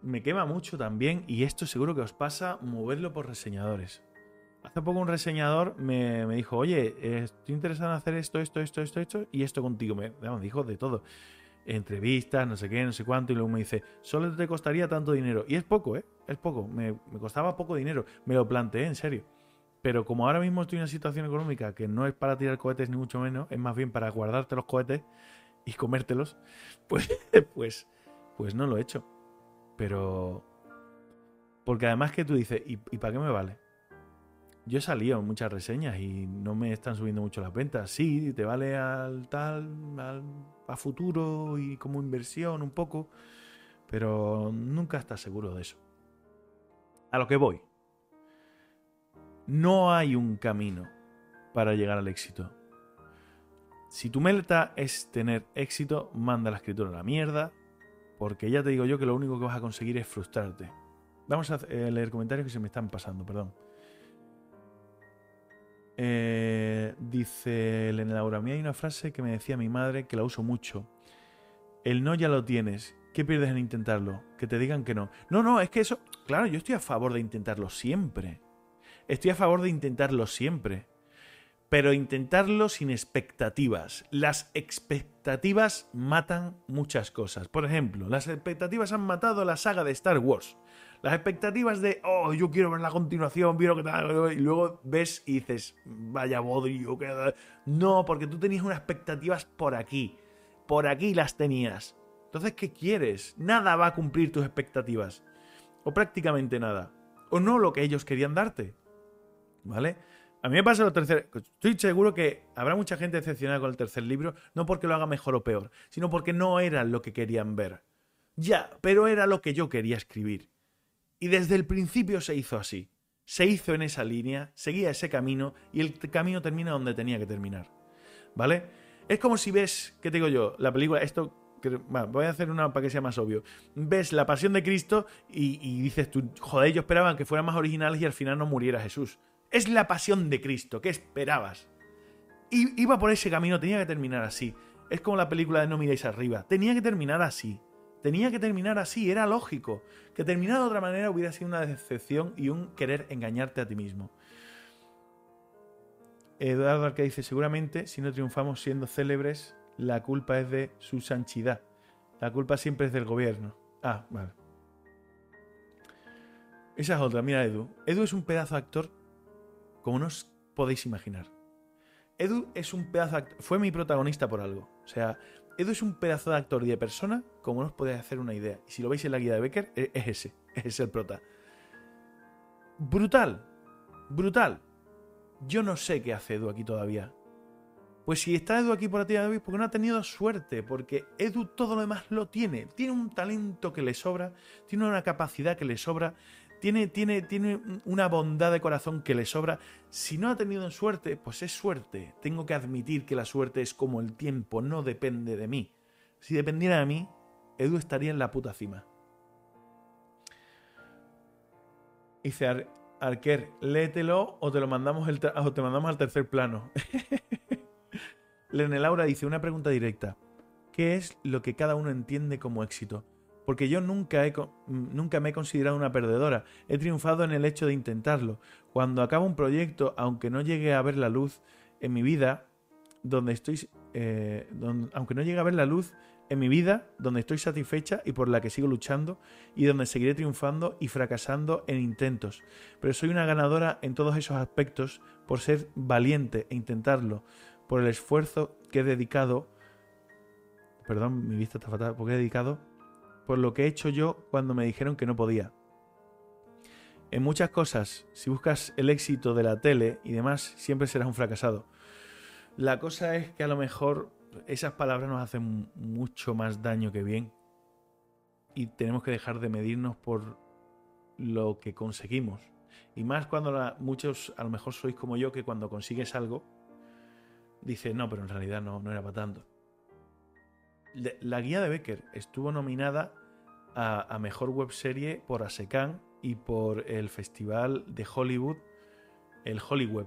me quema mucho también, y esto seguro que os pasa, moverlo por reseñadores. hace poco un reseñador me, me dijo, oye, estoy interesado en hacer esto, esto, esto, esto, esto y esto contigo. Me, me dijo de todo. Entrevistas, no sé qué, no sé cuánto. Y luego me dice, solo te costaría tanto dinero. Y es poco, ¿eh? Es poco. Me, me costaba poco dinero. Me lo planteé, en serio. Pero como ahora mismo estoy en una situación económica que no es para tirar cohetes ni mucho menos, es más bien para guardarte los cohetes y comértelos, pues, pues, pues no lo he hecho. Pero... Porque además que tú dices, ¿y, ¿y para qué me vale? Yo he salido en muchas reseñas y no me están subiendo mucho las ventas. Sí, te vale al tal, al, a futuro y como inversión un poco, pero nunca estás seguro de eso. A lo que voy. No hay un camino para llegar al éxito. Si tu meta es tener éxito, manda la escritura a la mierda, porque ya te digo yo que lo único que vas a conseguir es frustrarte. Vamos a eh, leer comentarios que se me están pasando, perdón. Eh, dice Elena Laura, a mí hay una frase que me decía mi madre que la uso mucho. El no ya lo tienes. ¿Qué pierdes en intentarlo? Que te digan que no. No, no, es que eso... Claro, yo estoy a favor de intentarlo siempre. Estoy a favor de intentarlo siempre. Pero intentarlo sin expectativas. Las expectativas matan muchas cosas. Por ejemplo, las expectativas han matado la saga de Star Wars. Las expectativas de, oh, yo quiero ver la continuación, quiero que tal, y luego ves y dices, vaya bodrio, que... No, porque tú tenías unas expectativas por aquí. Por aquí las tenías. Entonces, ¿qué quieres? Nada va a cumplir tus expectativas. O prácticamente nada. O no lo que ellos querían darte. ¿Vale? A mí me pasa lo tercer. Estoy seguro que habrá mucha gente decepcionada con el tercer libro, no porque lo haga mejor o peor, sino porque no era lo que querían ver. Ya, pero era lo que yo quería escribir. Y desde el principio se hizo así. Se hizo en esa línea, seguía ese camino y el camino termina donde tenía que terminar. ¿Vale? Es como si ves, ¿qué te digo yo? La película, esto, voy a hacer una para que sea más obvio. Ves la pasión de Cristo y, dices tú, joder, yo esperaba que fueran más originales y al final no muriera Jesús. Es la pasión de Cristo, ¿qué esperabas? Iba por ese camino, tenía que terminar así. Es como la película de No miréis arriba, tenía que terminar así. Tenía que terminar así, era lógico. Que terminar de otra manera hubiera sido una decepción y un querer engañarte a ti mismo. Eduardo Arque dice, seguramente si no triunfamos siendo célebres, la culpa es de su sanchidad. La culpa siempre es del gobierno. Ah, vale. Esa es otra, mira Edu. Edu es un pedazo de actor como no os podéis imaginar. Edu es un pedazo de fue mi protagonista por algo. O sea, Edu es un pedazo de actor y de persona como no os podéis hacer una idea. Y si lo veis en la guía de Becker, e-, es ese, es el prota. Brutal, brutal. Yo no sé qué hace Edu aquí todavía. Pues si está Edu aquí por ti de porque no ha tenido suerte, porque Edu todo lo demás lo tiene. Tiene un talento que le sobra, tiene una capacidad que le sobra, tiene, tiene, tiene una bondad de corazón que le sobra. Si no ha tenido suerte, pues es suerte. Tengo que admitir que la suerte es como el tiempo, no depende de mí. Si dependiera de mí, Edu estaría en la puta cima. Dice Arquer, léetelo o te lo mandamos, o te mandamos al tercer plano. Lene Laura dice una pregunta directa. ¿Qué es lo que cada uno entiende como éxito? Porque yo nunca, he, nunca me he considerado una perdedora. He triunfado en el hecho de intentarlo. Cuando acabo un proyecto, aunque no llegue a ver la luz en mi vida, donde estoy, eh, aunque no llegue a ver la luz en mi vida, donde estoy satisfecha y por la que sigo luchando, y donde seguiré triunfando y fracasando en intentos. Pero soy una ganadora en todos esos aspectos por ser valiente e intentarlo, por el esfuerzo que he dedicado. Perdón, mi vista está fatal, porque he dedicado por lo que he hecho yo cuando me dijeron que no podía. En muchas cosas, si buscas el éxito de la tele y demás, siempre serás un fracasado. La cosa es que a lo mejor esas palabras nos hacen mucho más daño que bien y tenemos que dejar de medirnos por lo que conseguimos. Y más cuando muchos, a lo mejor sois como yo, que cuando consigues algo, dices, no, pero en realidad no, no era para tanto. La guía de Becker estuvo nominada a, mejor webserie por ASECAN y por el festival de Hollywood, el Hollywood.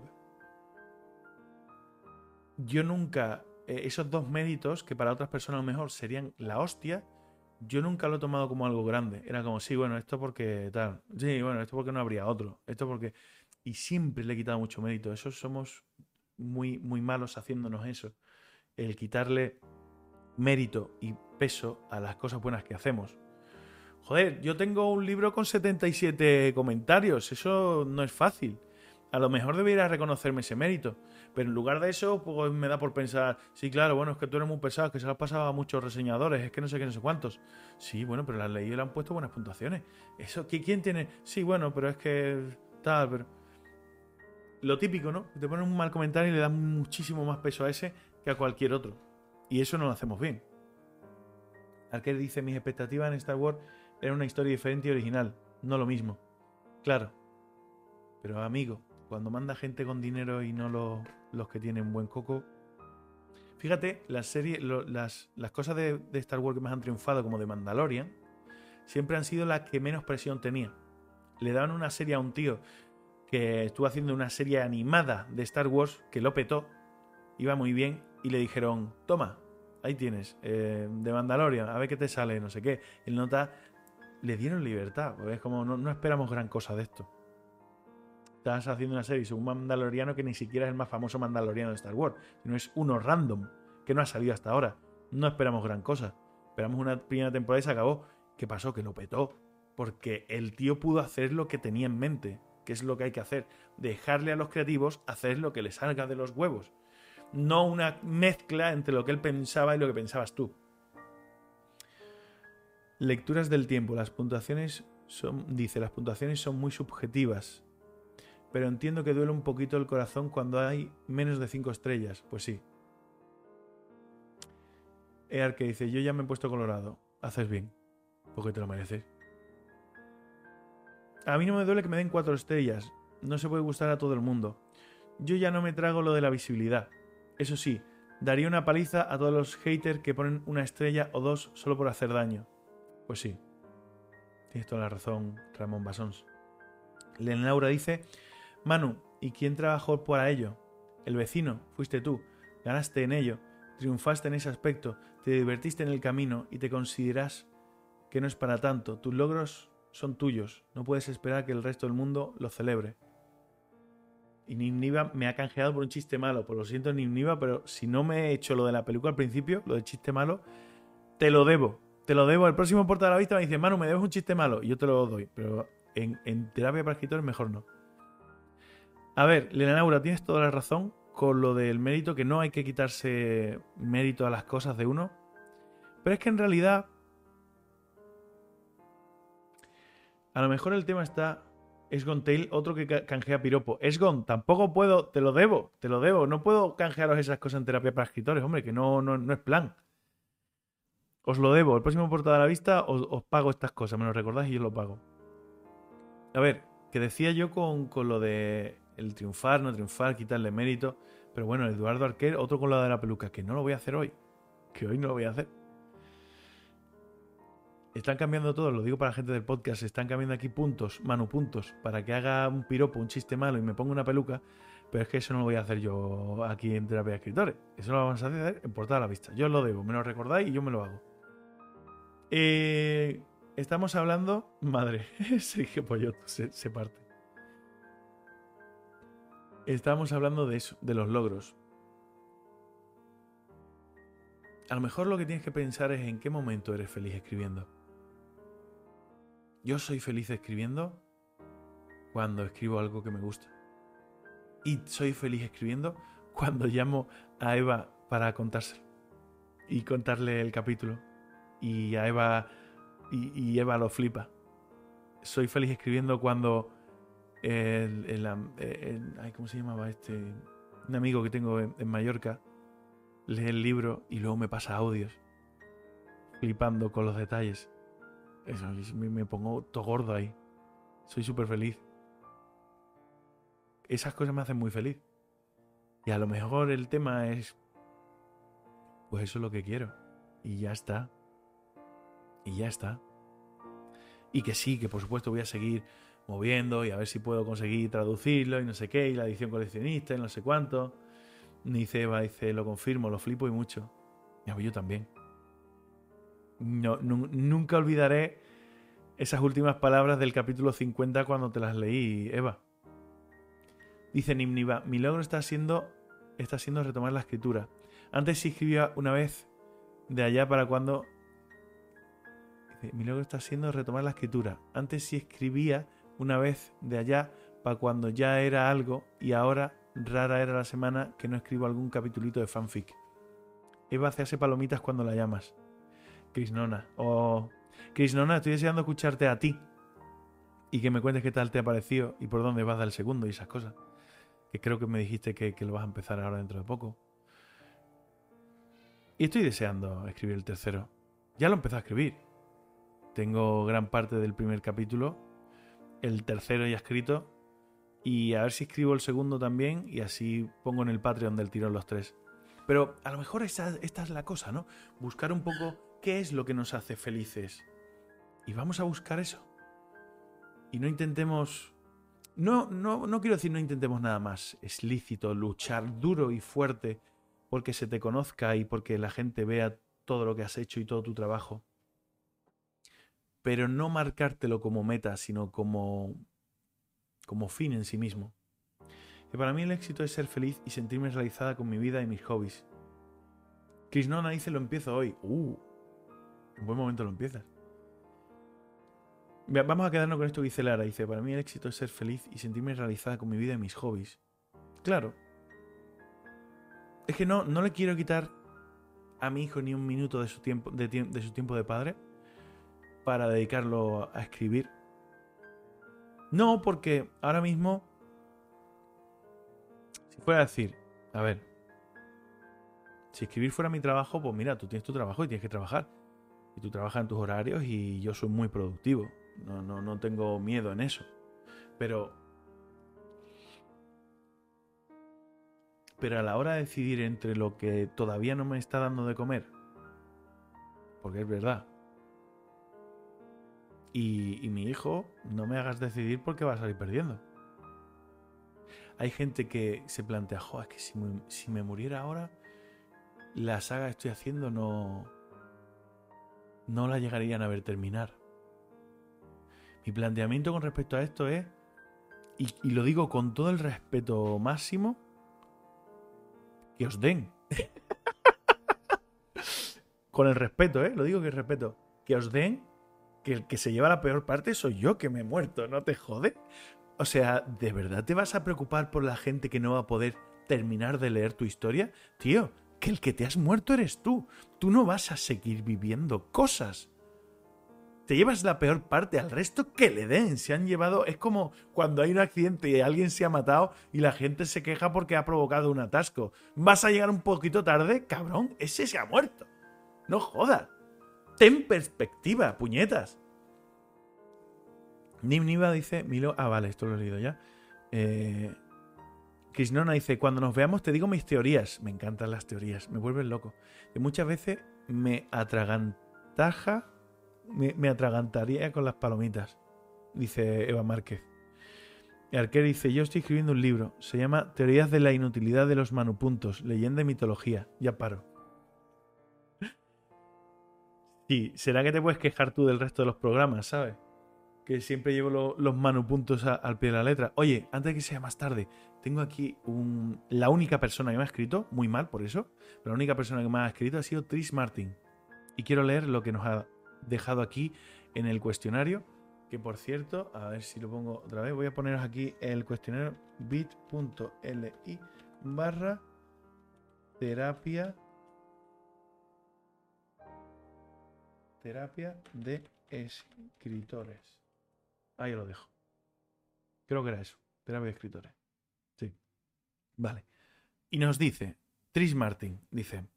Yo nunca, eh, esos dos méritos que para otras personas a lo mejor serían la hostia, yo nunca lo he tomado como algo grande. Era como, sí, bueno, esto porque tal. Sí, bueno, esto porque no habría otro. Esto porque. y siempre le he quitado mucho mérito. Eso somos muy, muy malos haciéndonos eso. El quitarle mérito y peso a las cosas buenas que hacemos. Joder, yo tengo un libro con 77 comentarios, eso no es fácil. A lo mejor debería reconocerme ese mérito. Pero en lugar de eso, pues me da por pensar, sí, claro, bueno, es que tú eres muy pesado, que se lo has pasado a muchos reseñadores, es que no sé qué, no sé cuántos. Sí, bueno, pero las leído y le han puesto buenas puntuaciones. Eso, ¿quién tiene? Sí, bueno, pero es que tal, pero... Lo típico, ¿no? Te ponen un mal comentario y le dan muchísimo más peso a ese que a cualquier otro. Y eso no lo hacemos bien. Arquer dice, mis expectativas en Star Wars eran una historia diferente y original, no lo mismo. Claro. Pero amigo, cuando manda gente con dinero y no los, que tienen buen coco. Fíjate, las series, las, cosas de, Star Wars que más han triunfado, como de Mandalorian, siempre han sido las que menos presión tenía. Le daban una serie a un tío que estuvo haciendo una serie animada de Star Wars que lo petó, iba muy bien, y le dijeron: Toma, ahí tienes, eh, de Mandalorian, a ver qué te sale, no sé qué. El nota le dieron libertad, porque es como no, esperamos gran cosa de esto estás haciendo una serie sobre un mandaloriano que ni siquiera es el más famoso mandaloriano de Star Wars, sino es uno random, que no ha salido hasta ahora. No esperamos gran cosa. Esperamos una primera temporada y se acabó. ¿Qué pasó? Que lo petó. Porque el tío pudo hacer lo que tenía en mente, que es lo que hay que hacer. Dejarle a los creativos hacer lo que les salga de los huevos. No una mezcla entre lo que él pensaba y lo que pensabas tú. Lecturas del tiempo. Las puntuaciones son, dice, las puntuaciones son muy subjetivas pero entiendo que duele un poquito el corazón cuando hay menos de 5 estrellas. Pues sí. Ear que dice, yo ya me he puesto colorado. Haces bien, porque te lo mereces. A mí no me duele que me den 4 estrellas. No se puede gustar a todo el mundo. Yo ya no me trago lo de la visibilidad. Eso sí, daría una paliza a todos los haters que ponen una estrella o dos solo por hacer daño. Pues sí. Tienes toda la razón, Ramón Basons. Laura dice, Manu, ¿y quién trabajó para ello? El vecino, fuiste tú, ganaste en ello, triunfaste en ese aspecto, te divertiste en el camino y te consideras que no es para tanto, tus logros son tuyos, no puedes esperar que el resto del mundo lo celebre. Y Nimniva me ha canjeado por un chiste malo, por lo siento Nimniva, pero si no me he hecho lo de la película al principio, lo de chiste malo, te lo debo, te lo debo. El próximo portal de la vista me dice, Manu, me debes un chiste malo, y yo te lo doy, pero en, en terapia para escritores mejor no. A ver, Lena Laura, tienes toda la razón con lo del mérito, que no hay que quitarse mérito a las cosas de uno. Pero es que en realidad. A lo mejor el tema está. Esgon Tail, otro que canjea piropo. Esgon, tampoco puedo, te lo debo, te lo debo. No puedo canjearos esas cosas en terapia para escritores, hombre, que no, no, es plan. Os lo debo. El próximo portada a la vista os, os, pago estas cosas. Me lo recordáis y yo lo pago. A ver, que decía yo con, con lo de el triunfar, no triunfar, quitarle mérito. Pero bueno, Eduardo Arquer, otro con la de la peluca, que no lo voy a hacer hoy. Que hoy no lo voy a hacer. Están cambiando todo, lo digo para la gente del podcast, están cambiando aquí puntos, manu puntos, para que haga un piropo, un chiste malo y me ponga una peluca. Pero es que eso no lo voy a hacer yo aquí en terapia de escritores. Eso lo vamos a hacer en portada a la vista. Yo os lo debo, me lo recordáis y yo me lo hago. Eh, estamos hablando. Madre, Sergio Pollo se, se parte. Estamos hablando de eso, de los logros. A lo mejor lo que tienes que pensar es en qué momento eres feliz escribiendo. Yo soy feliz escribiendo cuando escribo algo que me gusta. Y soy feliz escribiendo cuando llamo a Eva para contárselo. Y contarle el capítulo. Y a Eva. Y, Eva lo flipa. Soy feliz escribiendo cuando el, el, ¿Cómo se llamaba este? Un amigo que tengo en, Mallorca lee el libro y luego me pasa audios, flipando con los detalles. Me, pongo todo gordo ahí. Soy súper feliz. Esas cosas me hacen muy feliz. Y a lo mejor el tema es, pues eso es lo que quiero. Y ya está. Y ya está. Y que sí, que por supuesto voy a seguir moviendo y a ver si puedo conseguir traducirlo y no sé qué, y la edición coleccionista y no sé cuánto. Dice Eva, dice, lo confirmo, lo flipo y mucho. Y yo también. No, nunca olvidaré esas últimas palabras del capítulo 50 cuando te las leí, Eva. Dice Nimniva, mi logro está siendo, está siendo retomar la escritura. Antes sí escribía una vez de allá para cuando... Mi logro está siendo retomar la escritura. Antes sí escribía una vez de allá para cuando ya era algo y ahora rara era la semana que no escribo algún capitulito de fanfic. Eva hace palomitas cuando la llamas. Krisnona. O... Krisnona, estoy deseando escucharte a ti. Y que me cuentes qué tal te ha parecido y por dónde vas del segundo y esas cosas. Que creo que me dijiste que, lo vas a empezar ahora dentro de poco. Y estoy deseando escribir el tercero. Ya lo empecé a escribir. Tengo gran parte del primer capítulo. El tercero ya escrito. Y a ver si escribo el segundo también. Y así pongo en el Patreon del tirón los tres. Pero a lo mejor esta es la cosa, ¿no? Buscar un poco qué es lo que nos hace felices. Y vamos a buscar eso. Y no intentemos... No, no, no quiero decir no intentemos nada más. Es lícito luchar duro y fuerte porque se te conozca y porque la gente vea todo lo que has hecho y todo tu trabajo. Pero no marcártelo como meta, sino como, como fin en sí mismo. Que para mí el éxito es ser feliz y sentirme realizada con mi vida y mis hobbies. Krishnona dice lo empiezo hoy. Uh, en buen momento lo empiezas. Vamos a quedarnos con esto que dice Lara. Dice, para mí el éxito es ser feliz y sentirme realizada con mi vida y mis hobbies. Claro. Es que no, no le quiero quitar a mi hijo ni un minuto de su tiempo de, de su tiempo de padre para dedicarlo a escribir. No, porque ahora mismo, si fuera a decir, a ver, si escribir fuera mi trabajo, pues mira, tú tienes tu trabajo y tienes que trabajar. Y tú trabajas en tus horarios y yo soy muy productivo. No, no, no tengo miedo en eso. Pero. Pero a la hora de decidir entre lo que todavía no me está dando de comer, porque es verdad, y, mi hijo, no me hagas decidir porque va a salir perdiendo. Hay gente que se plantea, joder, es que si si me muriera ahora, la saga que estoy haciendo no, no la llegarían a ver terminar. Mi planteamiento con respecto a esto es, y, lo digo con todo el respeto máximo, que os den. con el respeto, ¿eh? Lo digo que respeto. Que os den que el que se lleva la peor parte soy yo que me he muerto, ¿no te jode? O sea, ¿de verdad te vas a preocupar por la gente que no va a poder terminar de leer tu historia? Tío, que el que te has muerto eres tú. Tú no vas a seguir viviendo cosas te llevas la peor parte al resto que le den. Se han llevado. Es como cuando hay un accidente y alguien se ha matado y la gente se queja porque ha provocado un atasco. ¿Vas a llegar un poquito tarde? Cabrón, ese se ha muerto. No jodas. Ten perspectiva, puñetas. Nim Niva dice. Milo. Ah, vale, esto lo he leído ya. Eh, Krishnona dice: Cuando nos veamos, te digo mis teorías. Me encantan las teorías, me vuelven loco. Que muchas veces me atragantaja me, atragantaría con las palomitas, dice Eva Márquez. Y dice, yo estoy escribiendo un libro, se llama Teorías de la inutilidad de los manupuntos, leyenda y mitología. Ya paro. Sí, ¿será que te puedes quejar tú del resto de los programas, sabes? Que siempre llevo los manupuntos al pie de la letra. Oye, antes de que sea más tarde, tengo aquí un, la única persona que me ha escrito, muy mal por eso, pero la única persona que me ha escrito ha sido Tris Martin. Y quiero leer lo que nos ha dejado aquí en el cuestionario. Que por cierto, a ver si lo pongo otra vez. Voy a poneros aquí el cuestionario bit.li barra terapia terapia de escritores. Ahí lo dejo. Creo que era eso. Terapia de escritores. Sí. Vale. Y nos dice, Tris Martin, dice,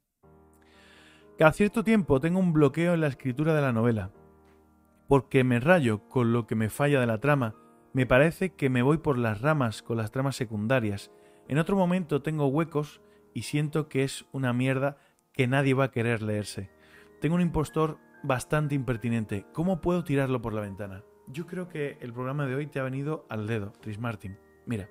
cada cierto tiempo tengo un bloqueo en la escritura de la novela, porque me rayo con lo que me falla de la trama, me parece que me voy por las ramas con las tramas secundarias, en otro momento tengo huecos y siento que es una mierda que nadie va a querer leerse. Tengo un impostor bastante impertinente, ¿cómo puedo tirarlo por la ventana? Yo creo que el programa de hoy te ha venido al dedo, Tris Martin. Mira,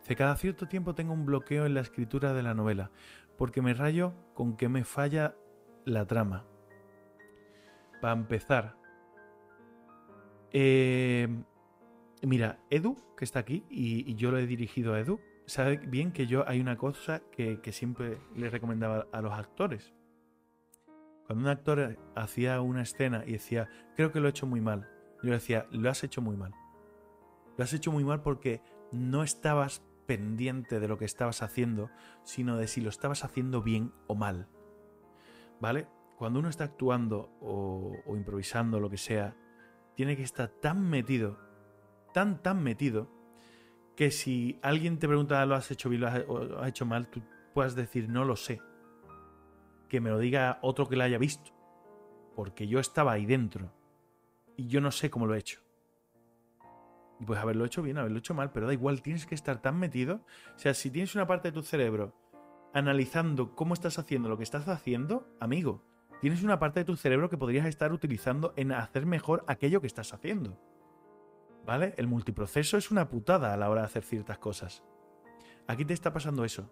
hace cada cierto tiempo tengo un bloqueo en la escritura de la novela, porque me rayo con que me falla la trama. Para empezar, eh, mira, Edu, que está aquí, y, yo lo he dirigido a Edu, sabe bien que yo hay una cosa que, que siempre le recomendaba a los actores. Cuando un actor hacía una escena y decía, creo que lo he hecho muy mal, yo decía, lo has hecho muy mal. Lo has hecho muy mal porque no estabas pendiente de lo que estabas haciendo, sino de si lo estabas haciendo bien o mal. ¿Vale? Cuando uno está actuando o, improvisando, lo que sea, tiene que estar tan metido, tan, tan metido, que si alguien te pregunta, ¿lo has hecho bien o lo has hecho mal? Tú puedas decir, no lo sé que me lo diga otro que lo haya visto. Porque yo estaba ahí dentro. Y yo no sé cómo lo he hecho. Y pues haberlo hecho bien, haberlo hecho mal, pero da igual, tienes que estar tan metido. O sea, si tienes una parte de tu cerebro analizando cómo estás haciendo lo que estás haciendo, amigo, tienes una parte de tu cerebro que podrías estar utilizando en hacer mejor aquello que estás haciendo. ¿Vale? El multiproceso es una putada a la hora de hacer ciertas cosas. Aquí te está pasando eso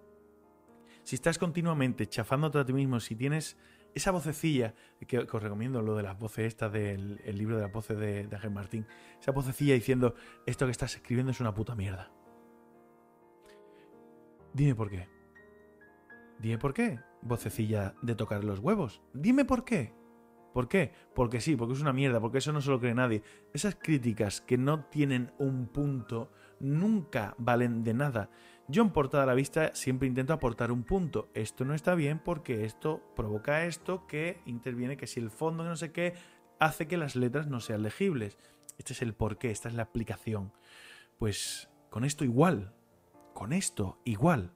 si estás continuamente chafándote a ti mismo, si tienes esa vocecilla, que, os recomiendo lo de las voces estas del libro de las voces de, de Ángel Martín, esa vocecilla diciendo, esto que estás escribiendo es una puta mierda. Dime por qué. Dime por qué, vocecilla de tocar los huevos. Dime por qué. ¿Por qué? Porque sí, porque es una mierda, porque eso no se lo cree nadie. Esas críticas que no tienen un punto nunca valen de nada. Yo en portada a la vista siempre intento aportar un punto. Esto no está bien porque esto provoca esto que interviene que si el fondo no sé qué hace que las letras no sean legibles. Este es el porqué, esta es la aplicación. Pues con esto igual. Con esto igual.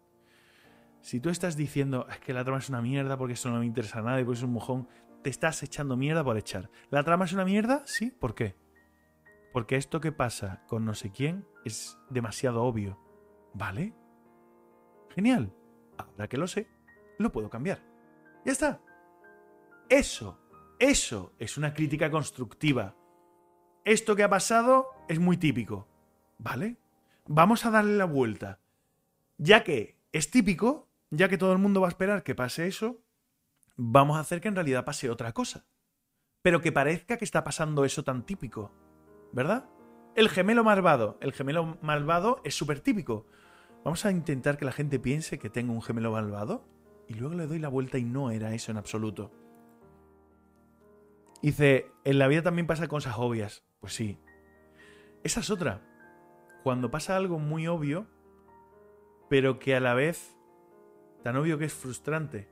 Si tú estás diciendo es que la trama es una mierda porque eso no me interesa a nadie, porque es un mojón, te estás echando mierda por echar. ¿La trama es una mierda? Sí, ¿por qué? Porque esto que pasa con no sé quién es demasiado obvio. ¿Vale? Genial. Ahora que lo sé, lo puedo cambiar. Ya está. Eso, eso es una crítica constructiva. Esto que ha pasado es muy típico. ¿Vale? Vamos a darle la vuelta. Ya que es típico, ya que todo el mundo va a esperar que pase eso, vamos a hacer que en realidad pase otra cosa. Pero que parezca que está pasando eso tan típico. ¿Verdad? El gemelo malvado. El gemelo malvado es súper típico. Vamos a intentar que la gente piense que tengo un gemelo malvado y luego le doy la vuelta y no era eso en absoluto. Dice, en la vida también pasa cosas obvias. Pues sí. Esa es otra. Cuando pasa algo muy obvio, pero que a la vez tan obvio que es frustrante.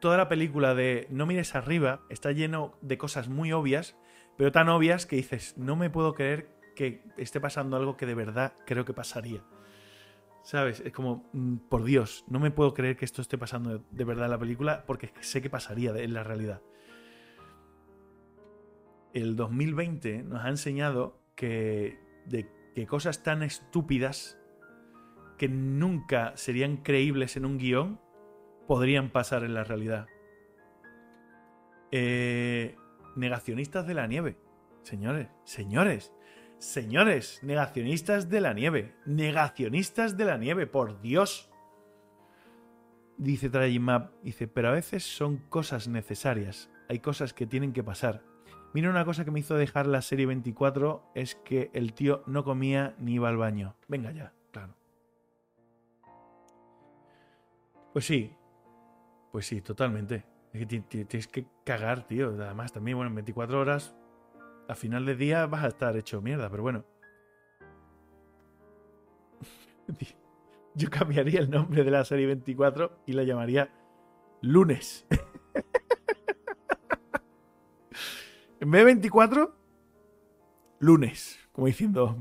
Toda la película de No mires arriba está lleno de cosas muy obvias, pero tan obvias que dices, no me puedo creer que esté pasando algo que de verdad creo que pasaría. ¿Sabes? Es como, mm, por Dios, no me puedo creer que esto esté pasando de verdad en la película porque sé que pasaría en la realidad. El 2020 nos ha enseñado que, de, que cosas tan estúpidas que nunca serían creíbles en un guion podrían pasar en la realidad. Eh, negacionistas de la nieve. Señores, señores, Señores, negacionistas de la nieve. Negacionistas de la nieve, por Dios. Dice Map, dice, pero a veces son cosas necesarias. Hay cosas que tienen que pasar. Mira, una cosa que me hizo dejar la serie 24 es que el tío no comía ni iba al baño. Venga ya, claro. Pues sí. Pues sí, totalmente. tienes que cagar, tío. Además, también, bueno, en 24 horas a final de día vas a estar hecho mierda, pero bueno. Yo cambiaría el nombre de la serie 24 y la llamaría Lunes. en vez de 24, lunes. Como diciendo,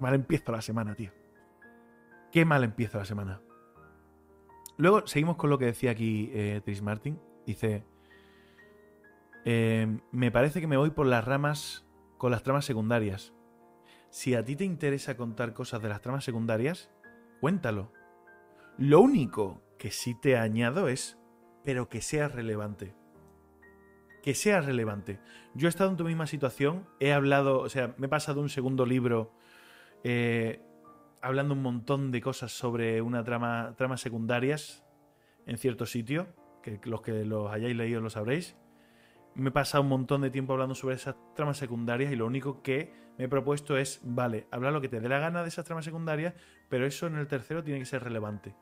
mal empiezo la semana, tío. Qué mal empiezo la semana. Luego seguimos con lo que decía aquí eh, Tris Martin. Dice, eh, me parece que me voy por las ramas con las tramas secundarias. Si a ti te interesa contar cosas de las tramas secundarias, cuéntalo. Lo único que sí te añado es, pero que sea relevante. Que sea relevante. Yo he estado en tu misma situación, he hablado, o sea, me he pasado un segundo libro eh, hablando un montón de cosas sobre una trama, tramas secundarias en cierto sitio, que los que los hayáis leído lo sabréis. Me he pasado un montón de tiempo hablando sobre esas tramas secundarias y lo único que me he propuesto es, vale, hablar lo que te dé la gana de esas tramas secundarias, pero eso en el tercero tiene que ser relevante.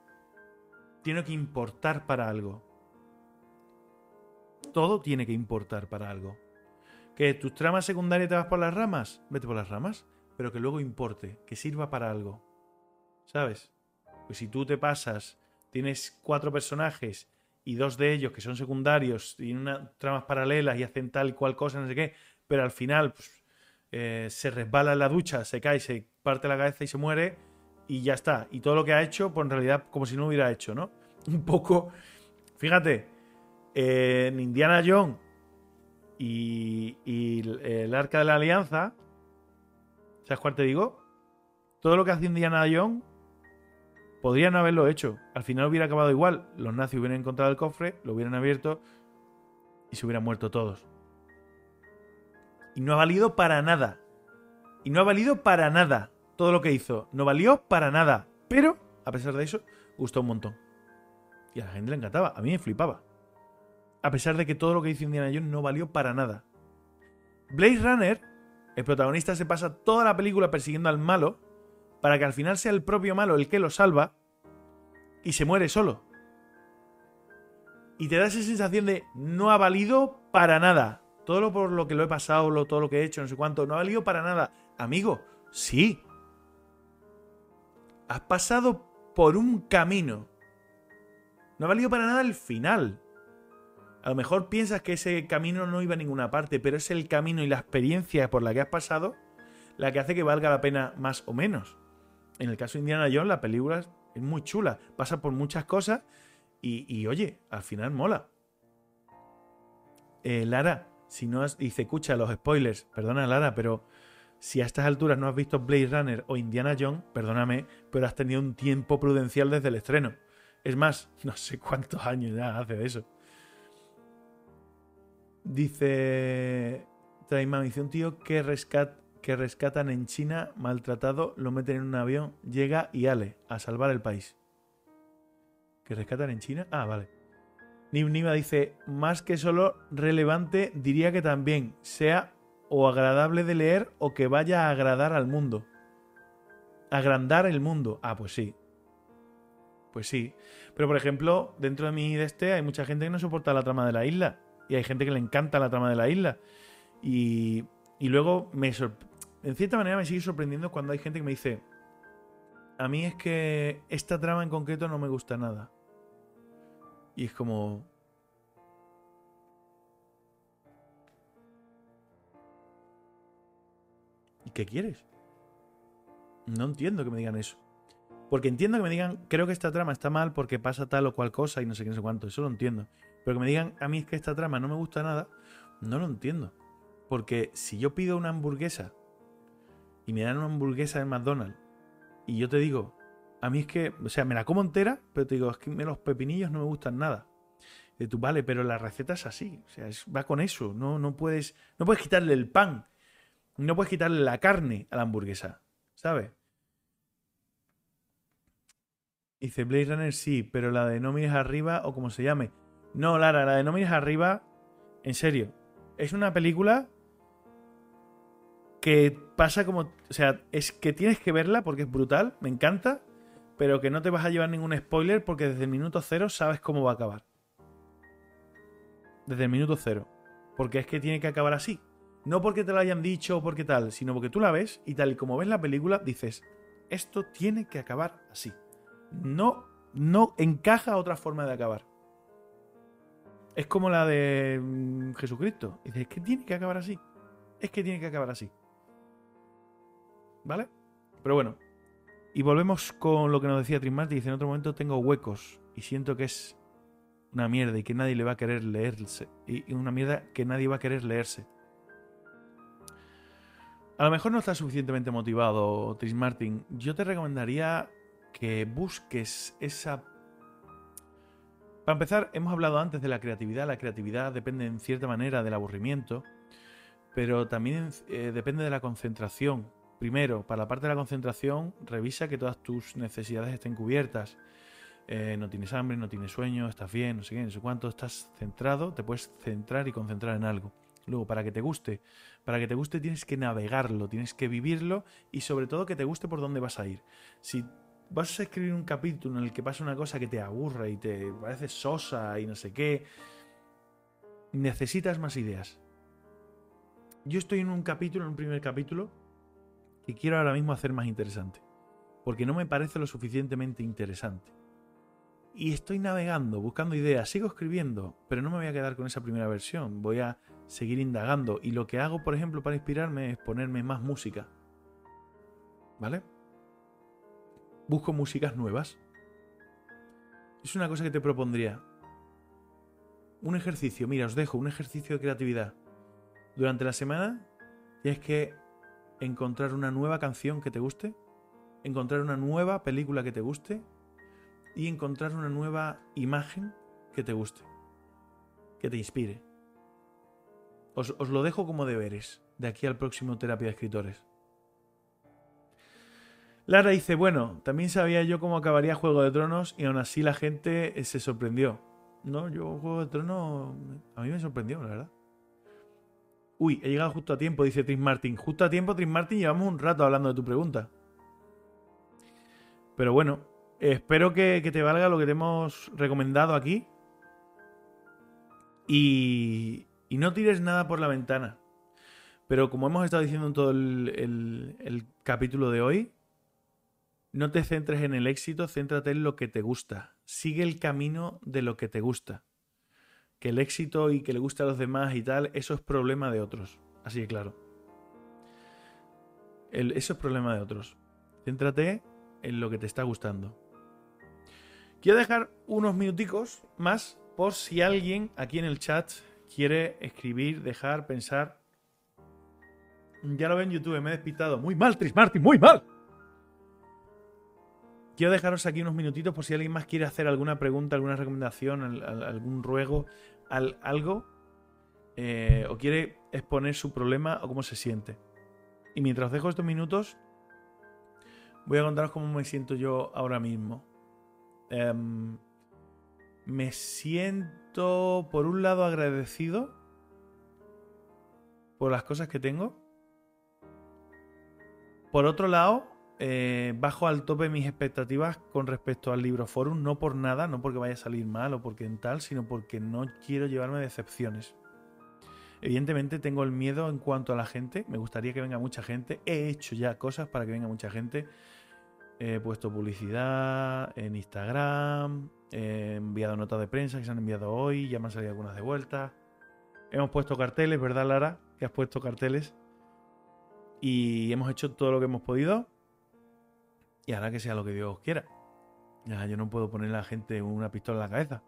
Tiene que importar para algo. Todo tiene que importar para algo. Que tus tramas secundarias te vas por las ramas, vete por las ramas, pero que luego importe, que sirva para algo. ¿Sabes? Pues si tú te pasas, tienes cuatro personajes y dos de ellos que son secundarios, y unas tramas paralelas y hacen tal y cual cosa, no sé qué, pero al final pues, eh, se resbala en la ducha, se cae, se parte la cabeza y se muere, y ya está. Y todo lo que ha hecho, pues en realidad como si no hubiera hecho, ¿no? Un poco, fíjate, en Indiana Jones y, y el Arca de la Alianza, ¿sabes cuál te digo? Todo lo que hace Indiana Jones Podrían haberlo hecho. Al final hubiera acabado igual. Los nazis hubieran encontrado el cofre, lo hubieran abierto y se hubieran muerto todos. Y no ha valido para nada. Y no ha valido para nada todo lo que hizo. No valió para nada. Pero, a pesar de eso, gustó un montón. Y a la gente le encantaba. A mí me flipaba. A pesar de que todo lo que hizo Indiana Jones no valió para nada. Blade Runner, el protagonista se pasa toda la película persiguiendo al malo para que al final sea el propio malo el que lo salva y se muere solo. Y te da esa sensación de no ha valido para nada. Todo lo por lo que lo he pasado, todo lo que he hecho, no sé cuánto, no ha valido para nada. Amigo, sí. Has pasado por un camino. No ha valido para nada el final. A lo mejor piensas que ese camino no iba a ninguna parte, pero es el camino y la experiencia por la que has pasado la que hace que valga la pena más o menos en el caso de Indiana Jones, la película es muy chula, pasa por muchas cosas y, oye, al final mola. Eh, Lara, si no has, dice, escucha los spoilers, perdona Lara, pero si a estas alturas no has visto Blade Runner o Indiana Jones, perdóname, pero has tenido un tiempo prudencial desde el estreno. Es más, no sé cuántos años ya hace de eso. Dice Traimán, dice un tío que rescata que rescatan en China, maltratado, lo meten en un avión, llega y ale, a salvar el país. ¿Que rescatan en China? Ah, vale. Nim Nima dice, más que solo relevante, diría que también sea o agradable de leer o que vaya a agradar al mundo. Agrandar el mundo. Ah, pues sí. Pues sí. Pero por ejemplo, dentro de mi de este hay mucha gente que no soporta la trama de la isla. Y hay gente que le encanta la trama de la isla. Y, y luego me, en cierta manera me sigue sorprendiendo cuando hay gente que me dice, a mí es que esta trama en concreto no me gusta nada. Y es como... ¿Y qué quieres? No entiendo que me digan eso. Porque entiendo que me digan, creo que esta trama está mal porque pasa tal o cual cosa y no sé qué, no sé cuánto. Eso lo entiendo. Pero que me digan, a mí es que esta trama no me gusta nada, no lo entiendo. Porque si yo pido una hamburguesa y me dan una hamburguesa de McDonald's y yo te digo, a mí es que, o sea, me la como entera, pero te digo, es que los pepinillos no me gustan nada. De tú, vale, pero la receta es así, o sea, va con eso, no, no, puedes, no puedes quitarle el pan, no puedes quitarle la carne a la hamburguesa, ¿sabes? Dice Blade Runner sí, pero la de no mires arriba o como se llame. No, Lara, la de no mires arriba, en serio, es una película que pasa como. O sea, es que tienes que verla porque es brutal, me encanta, pero que no te vas a llevar ningún spoiler porque desde el minuto cero sabes cómo va a acabar. Desde el minuto cero. Porque es que tiene que acabar así. No porque te lo hayan dicho o porque tal, sino porque tú la ves y tal y como ves la película dices, esto tiene que acabar así. No, no encaja otra forma de acabar. Es como la de mm, Jesucristo. Dices, es que tiene que acabar así. Es que tiene que acabar así. ¿Vale? Pero bueno. Y volvemos con lo que nos decía Trismarty. Dice, en otro momento tengo huecos y siento que es una mierda y que nadie le va a querer leerse. Y una mierda que nadie va a querer leerse. A lo mejor no estás suficientemente motivado, Tris Martin. Yo te recomendaría que busques esa... Para empezar, hemos hablado antes de la creatividad. La creatividad depende en cierta manera del aburrimiento, pero también eh, depende de la Primero, para la parte de la concentración, revisa que todas tus necesidades estén cubiertas. eh, no tienes hambre, no tienes sueño, estás bien, no sé qué, no sé cuánto, estás centrado, te puedes centrar y concentrar en algo. Luego, para que te guste, para que te guste tienes que navegarlo, tienes que vivirlo y sobre todo que te guste por dónde vas a ir. Si vas a escribir un capítulo en el que pasa una cosa que te aburra y te parece sosa y no sé qué, necesitas más ideas. Yo estoy en un capítulo, en un primer capítulo, quiero ahora mismo hacer más interesante. Porque no me parece lo suficientemente interesante. Y estoy navegando, buscando ideas, sigo escribiendo, pero no me voy a quedar con esa primera versión. Voy a seguir indagando. Y lo que hago, por ejemplo, para inspirarme es ponerme más música. ¿Vale? Busco músicas nuevas. Es una cosa que te propondría. Un ejercicio, mira, os dejo un ejercicio de creatividad. Durante la semana tienes que encontrar una nueva canción que te guste, encontrar una nueva película que te guste y encontrar una nueva imagen que te guste, que te inspire. Os, lo dejo como deberes de aquí al próximo Terapia de Escritores. Lara dice, bueno, también sabía yo cómo acabaría Juego de Tronos y aún así la gente eh, se sorprendió. No, yo Juego de Tronos a mí me sorprendió, la verdad. Uy, he llegado justo a tiempo, dice Tris Martin. Justo a tiempo, Tris Martin, llevamos un rato hablando de tu pregunta. Pero bueno, espero que, te valga lo que te hemos recomendado aquí. Y, y no tires nada por la ventana. Pero como hemos estado diciendo en todo el, el, capítulo de hoy, no te centres en el éxito, céntrate en lo que te gusta. Sigue el camino de lo que te gusta que el éxito y que le guste a los demás y tal, eso es problema de otros. Así de claro. eso es problema de otros. Céntrate en lo que te está gustando. Quiero dejar unos minuticos más por si alguien aquí en el chat quiere escribir, dejar, pensar. Ya lo ven en YouTube, me he despistado. Muy mal, Tris Martin, muy mal. Quiero dejaros aquí unos minutitos por si alguien más quiere hacer alguna pregunta, alguna recomendación, algún ruego, algo, eh, o quiere exponer su problema o cómo se siente. Y mientras dejo estos minutos, voy a contaros cómo me siento yo ahora mismo. Em, me siento, por un lado, agradecido por las cosas que tengo. Por otro lado, eh, bajo al tope mis expectativas con respecto al libro forum, no por nada, no porque vaya a salir mal o porque en tal, sino porque no quiero llevarme decepciones. Evidentemente tengo el miedo en cuanto a la gente, me gustaría que venga mucha gente, he hecho ya cosas para que venga mucha gente, he puesto publicidad en Instagram, he enviado notas de prensa que se han enviado hoy, ya me han salido algunas de vuelta, hemos puesto carteles, ¿verdad Lara? Que has puesto carteles. Y hemos hecho todo lo que hemos podido y hará que sea lo que Dios quiera. Yo no puedo poner a la gente una pistola en la cabeza.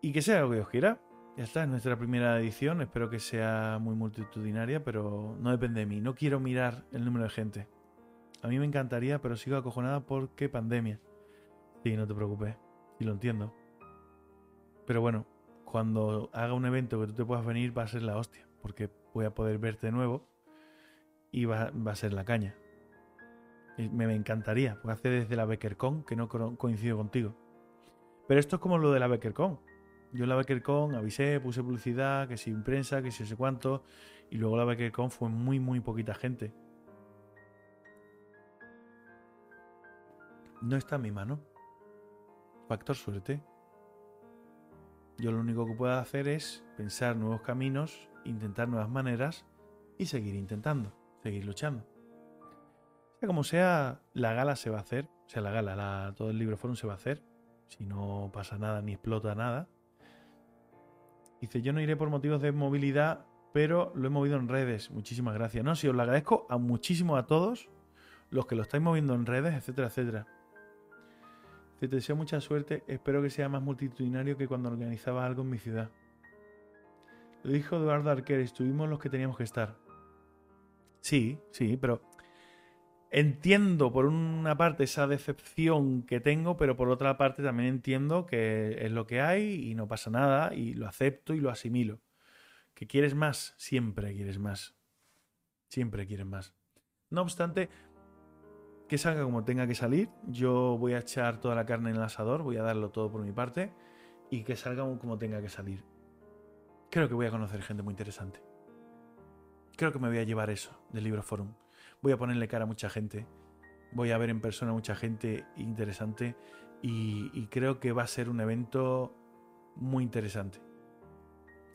Y que sea lo que Dios quiera. Ya está, es nuestra primera edición. Espero que sea muy multitudinaria, pero no depende de mí. No quiero mirar el número de gente. A mí me encantaría, pero sigo acojonada porque pandemia. Sí, no te preocupes. Y lo entiendo. Pero bueno, cuando haga un evento que tú te puedas venir, va a ser la hostia. Porque voy a poder verte de nuevo y va, va a ser la caña. Me, encantaría, porque hace desde la BeckerCon que no coincido contigo. Pero esto es como lo de la BeckerCon. Yo en la BeckerCon avisé, puse publicidad, que si prensa, que si sé cuánto, y luego la BeckerCon fue muy, muy poquita gente. No está en mi mano. Factor suerte. Yo lo único que puedo hacer es pensar nuevos caminos, intentar nuevas maneras y seguir intentando, seguir luchando como sea, la gala se va a hacer. O sea, la gala, todo el libro forum se va a hacer. Si no pasa nada ni explota nada. Dice, yo no iré por motivos de movilidad, pero lo he movido en redes. Muchísimas gracias. No, si os lo agradezco a muchísimo a todos los que lo estáis moviendo en redes, etcétera, etcétera. Te deseo mucha suerte. Espero que sea más multitudinario que cuando organizaba algo en mi ciudad. Lo dijo Eduardo Arquer, estuvimos los que teníamos que estar. Sí, sí, pero Entiendo por una parte esa decepción que tengo, pero por otra parte también entiendo que es lo que hay y no pasa nada y lo acepto y lo asimilo. Que quieres más, siempre quieres más. Siempre quieres más. No obstante, que salga como tenga que salir. Yo voy a echar toda la carne en el asador, voy a darlo todo por mi parte y que salga como tenga que salir. Creo que voy a conocer gente muy interesante. Creo que me voy a llevar eso del Libro Forum. Voy a ponerle cara a mucha gente. Voy a ver en persona a mucha gente interesante y, creo que va a ser un evento muy interesante.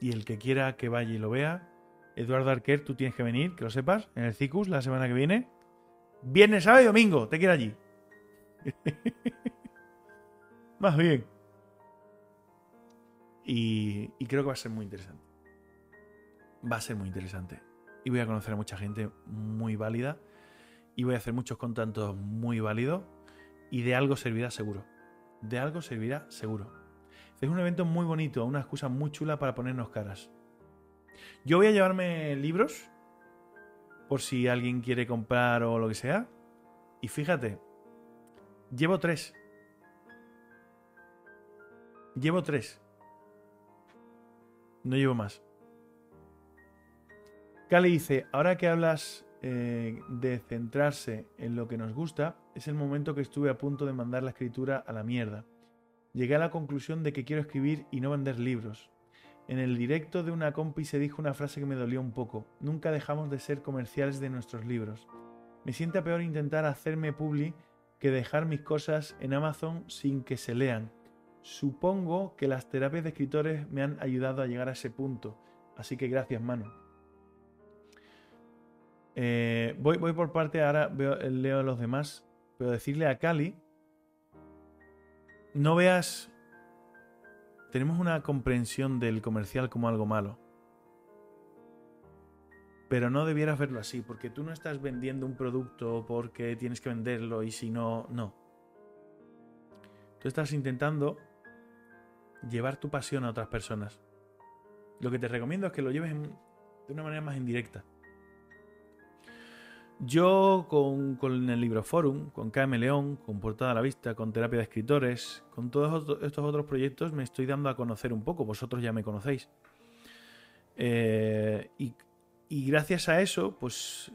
Y el que quiera que vaya y lo vea, Eduardo Arquer, tú tienes que venir, que lo sepas, en el CICUS la semana que viene. Viernes, sábado y domingo, te quiero allí. Más bien. Y, creo que va a ser muy interesante. Va a ser muy interesante. Y voy a conocer a mucha gente muy válida. Y voy a hacer muchos contactos muy válidos. Y de algo servirá seguro. De algo servirá seguro. Es un evento muy bonito, una excusa muy chula para ponernos caras. Yo voy a llevarme libros, por si alguien quiere comprar o lo que sea. Y fíjate, llevo tres. Llevo tres. No llevo más. Cali dice, ahora que hablas eh, de centrarse en lo que nos gusta, es el momento que estuve a punto de mandar la escritura a la mierda. Llegué a la conclusión de que quiero escribir y no vender libros. En el directo de una compi se dijo una frase que me dolió un poco. Nunca dejamos de ser comerciales de nuestros libros. Me siente peor intentar hacerme publi que dejar mis cosas en Amazon sin que se lean. Supongo que las terapias de escritores me han ayudado a llegar a ese punto. Así que gracias, mano. Eh, voy, por parte, ahora veo, leo a los demás. Pero decirle a Cali no veas... Tenemos una comprensión del comercial como algo malo. Pero no debieras verlo así, porque tú no estás vendiendo un producto porque tienes que venderlo y si no, no. Tú estás intentando llevar tu pasión a otras personas. Lo que te recomiendo es que lo lleves de una manera más indirecta. Yo con, el Libro Forum, con KM León, con Portada a la Vista, con Terapia de Escritores, con todos estos otros proyectos me estoy dando a conocer un poco, vosotros ya me conocéis. Eh, y, gracias a eso, pues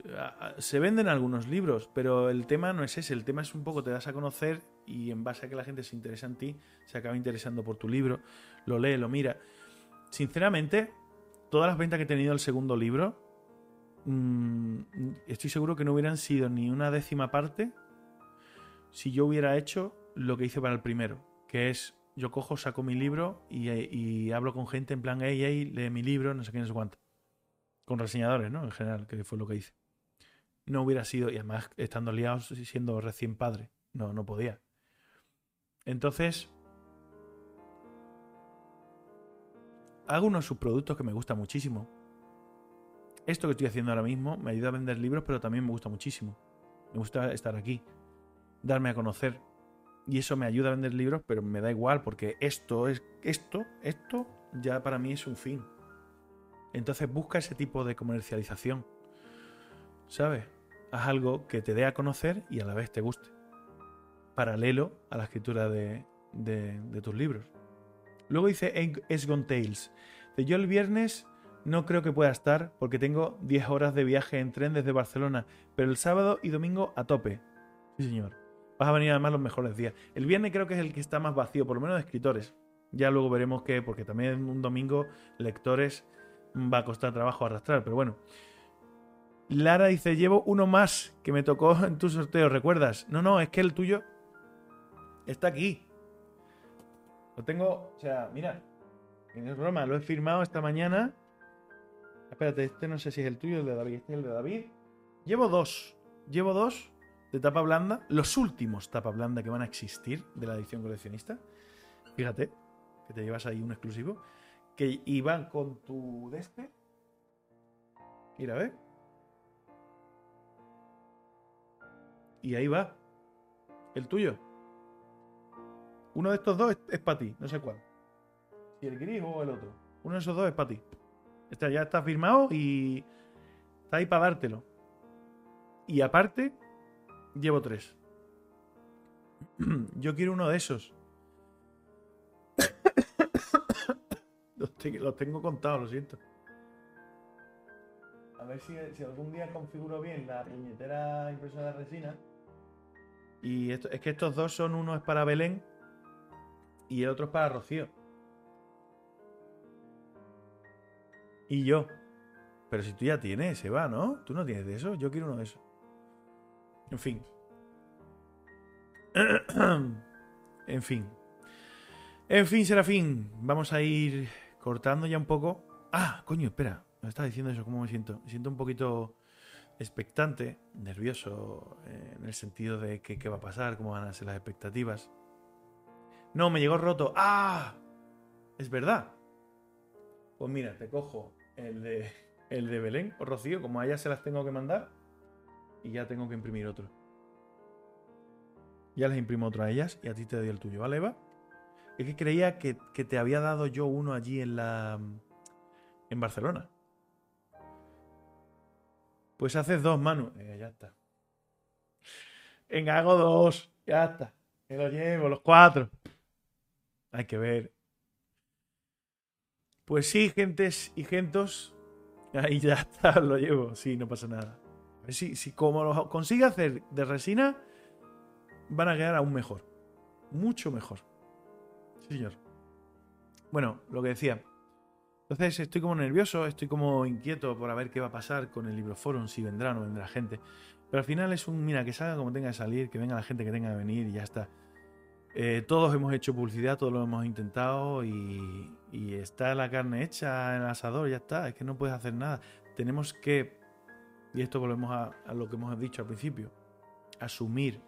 se venden algunos libros, pero el tema no es ese, el tema es un poco te das a conocer y en base a que la gente se interesa en ti, se acaba interesando por tu libro, lo lee, lo mira. Sinceramente, todas las ventas que he tenido el segundo libro, Mm, estoy seguro que no hubieran sido ni una décima parte si yo hubiera hecho lo que hice para el primero, que es yo cojo, saco mi libro y, hablo con gente en plan, hey, hey, lee mi libro, no sé qué, no sé cuánto. Con reseñadores, ¿no? En general, que fue lo que hice. No hubiera sido, y además estando liados y siendo recién padre, no, no podía. Entonces, hago unos subproductos que me gustan muchísimo, esto que estoy haciendo ahora mismo me ayuda a vender libros, pero también me gusta muchísimo. Me gusta estar aquí, darme a conocer. Y eso me ayuda a vender libros, pero me da igual, porque esto es. Esto, esto ya para mí es un fin. Entonces busca ese tipo de comercialización. ¿Sabes? Haz algo que te dé a conocer y a la vez te guste. Paralelo a la escritura de, tus libros. Luego dice Esgon Tales. De yo el viernes no creo que pueda estar porque tengo 10 horas de viaje en tren desde Barcelona, pero el sábado y domingo a tope. Sí, señor. Vas a venir además los mejores días. El viernes creo que es el que está más vacío, por lo menos de escritores. Ya luego veremos qué, porque también un domingo lectores va a costar trabajo arrastrar, pero bueno. Lara dice, llevo uno más que me tocó en tu sorteo, ¿recuerdas? No, no, es que el tuyo está aquí. Lo tengo, o sea, mira, no es broma, lo he firmado esta mañana Espérate, este no sé si es el tuyo, el de David. Este es el de David. Llevo dos. Llevo dos de tapa blanda. Los últimos tapa blanda que van a existir de la edición coleccionista. Fíjate, que te llevas ahí un exclusivo. Que iban con tu de este. Mira, ve. Y ahí va. El tuyo. Uno de estos dos es, es para ti, no sé cuál. Si el gris o el otro. Uno de esos dos es para ti. Este ya está firmado y está ahí para dártelo. Y aparte, llevo tres. Yo quiero uno de esos. los, tengo contados, lo siento. A ver si, algún día configuro bien la puñetera impresora de resina. Y esto, es que estos dos son, uno es para Belén y el otro es para Rocío. Y yo. Pero si tú ya tienes, se va, ¿no? Tú no tienes de eso, yo quiero uno de esos. En fin. en fin. En fin, Serafín. Vamos a ir cortando ya un poco. Ah, coño, espera. Me estaba diciendo eso, ¿cómo me siento? Me siento un poquito expectante, nervioso, eh, en el sentido de que, qué va a pasar, cómo van a ser las expectativas. No, me llegó roto. ¡Ah! Es verdad. Pues mira, te cojo el de, el de Belén o Rocío, como a ellas se las tengo que mandar, y ya tengo que imprimir otro. Ya les imprimo otro a ellas y a ti te doy el tuyo, ¿vale, Eva? Es que creía que, que te había dado yo uno allí en la. en Barcelona. Pues haces dos, Manu. Eh, ya está. Venga, hago dos. Ya está. Me lo llevo, los cuatro. Hay que ver. Pues sí, gentes y gentos. Ahí ya está, lo llevo. Sí, no pasa nada. A ver si, como lo consigue hacer de resina, van a quedar aún mejor. Mucho mejor. Sí, señor. Bueno, lo que decía. Entonces estoy como nervioso, estoy como inquieto por a ver qué va a pasar con el libro forum, si vendrá o no vendrá gente. Pero al final es un, mira, que salga como tenga que salir, que venga la gente que tenga que venir y ya está. Eh, todos hemos hecho publicidad, todos lo hemos intentado y, está la carne hecha en el asador, ya está, es que no puedes hacer nada. Tenemos que, y esto volvemos a, lo que hemos dicho al principio, asumir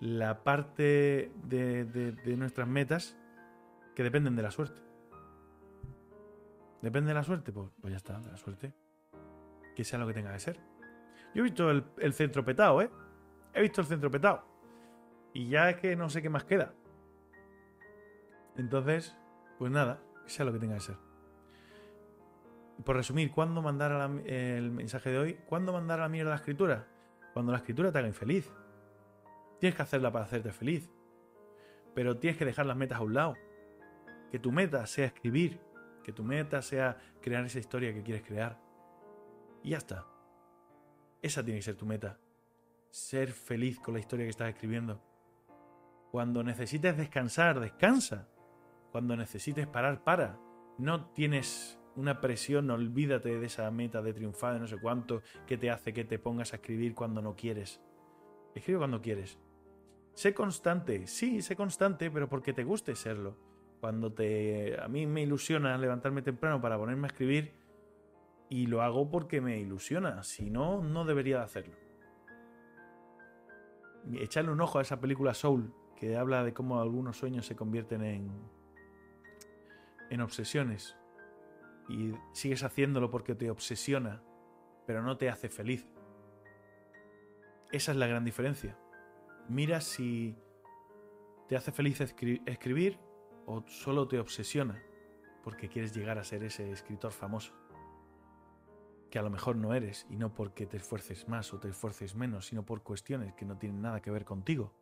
la parte de nuestras metas que dependen de la suerte. Depende de la suerte, pues, pues, ya está, de la suerte. Que sea lo que tenga que ser. Yo he visto el, centro petado, ¿eh? He visto el centro petado. Y ya es que no sé qué más queda. Entonces, pues nada, sea lo que tenga que ser. Por resumir, ¿cuándo mandar el mensaje de hoy? ¿Cuándo mandar a la mierda la escritura? Cuando la escritura te haga infeliz. Tienes que hacerla para hacerte feliz. Pero tienes que dejar las metas a un lado. Que tu meta sea escribir, que tu meta sea crear esa historia que quieres crear. Y ya está. Esa tiene que ser tu meta. Ser feliz con la historia que estás escribiendo. Cuando necesites descansar, descansa. Cuando necesites parar, para. No tienes una presión, olvídate de esa meta de triunfar, de no sé cuánto, que te hace que te pongas a escribir cuando no quieres. Escribe cuando quieres. Sé constante, sí, sé constante, pero porque te guste serlo. Cuando te. A mí me ilusiona levantarme temprano para ponerme a escribir y lo hago porque me ilusiona. Si no, no debería de hacerlo. Echarle un ojo a esa película Soul que habla de cómo algunos sueños se convierten en. En obsesiones. Y sigues haciéndolo porque te obsesiona, pero no te hace feliz. Esa es la gran diferencia. Mira si te hace feliz escribir o solo te obsesiona porque quieres llegar a ser ese escritor famoso. Que a lo mejor no eres, y no porque te esfuerces más o te esfuerces menos, sino por cuestiones que no tienen nada que ver contigo.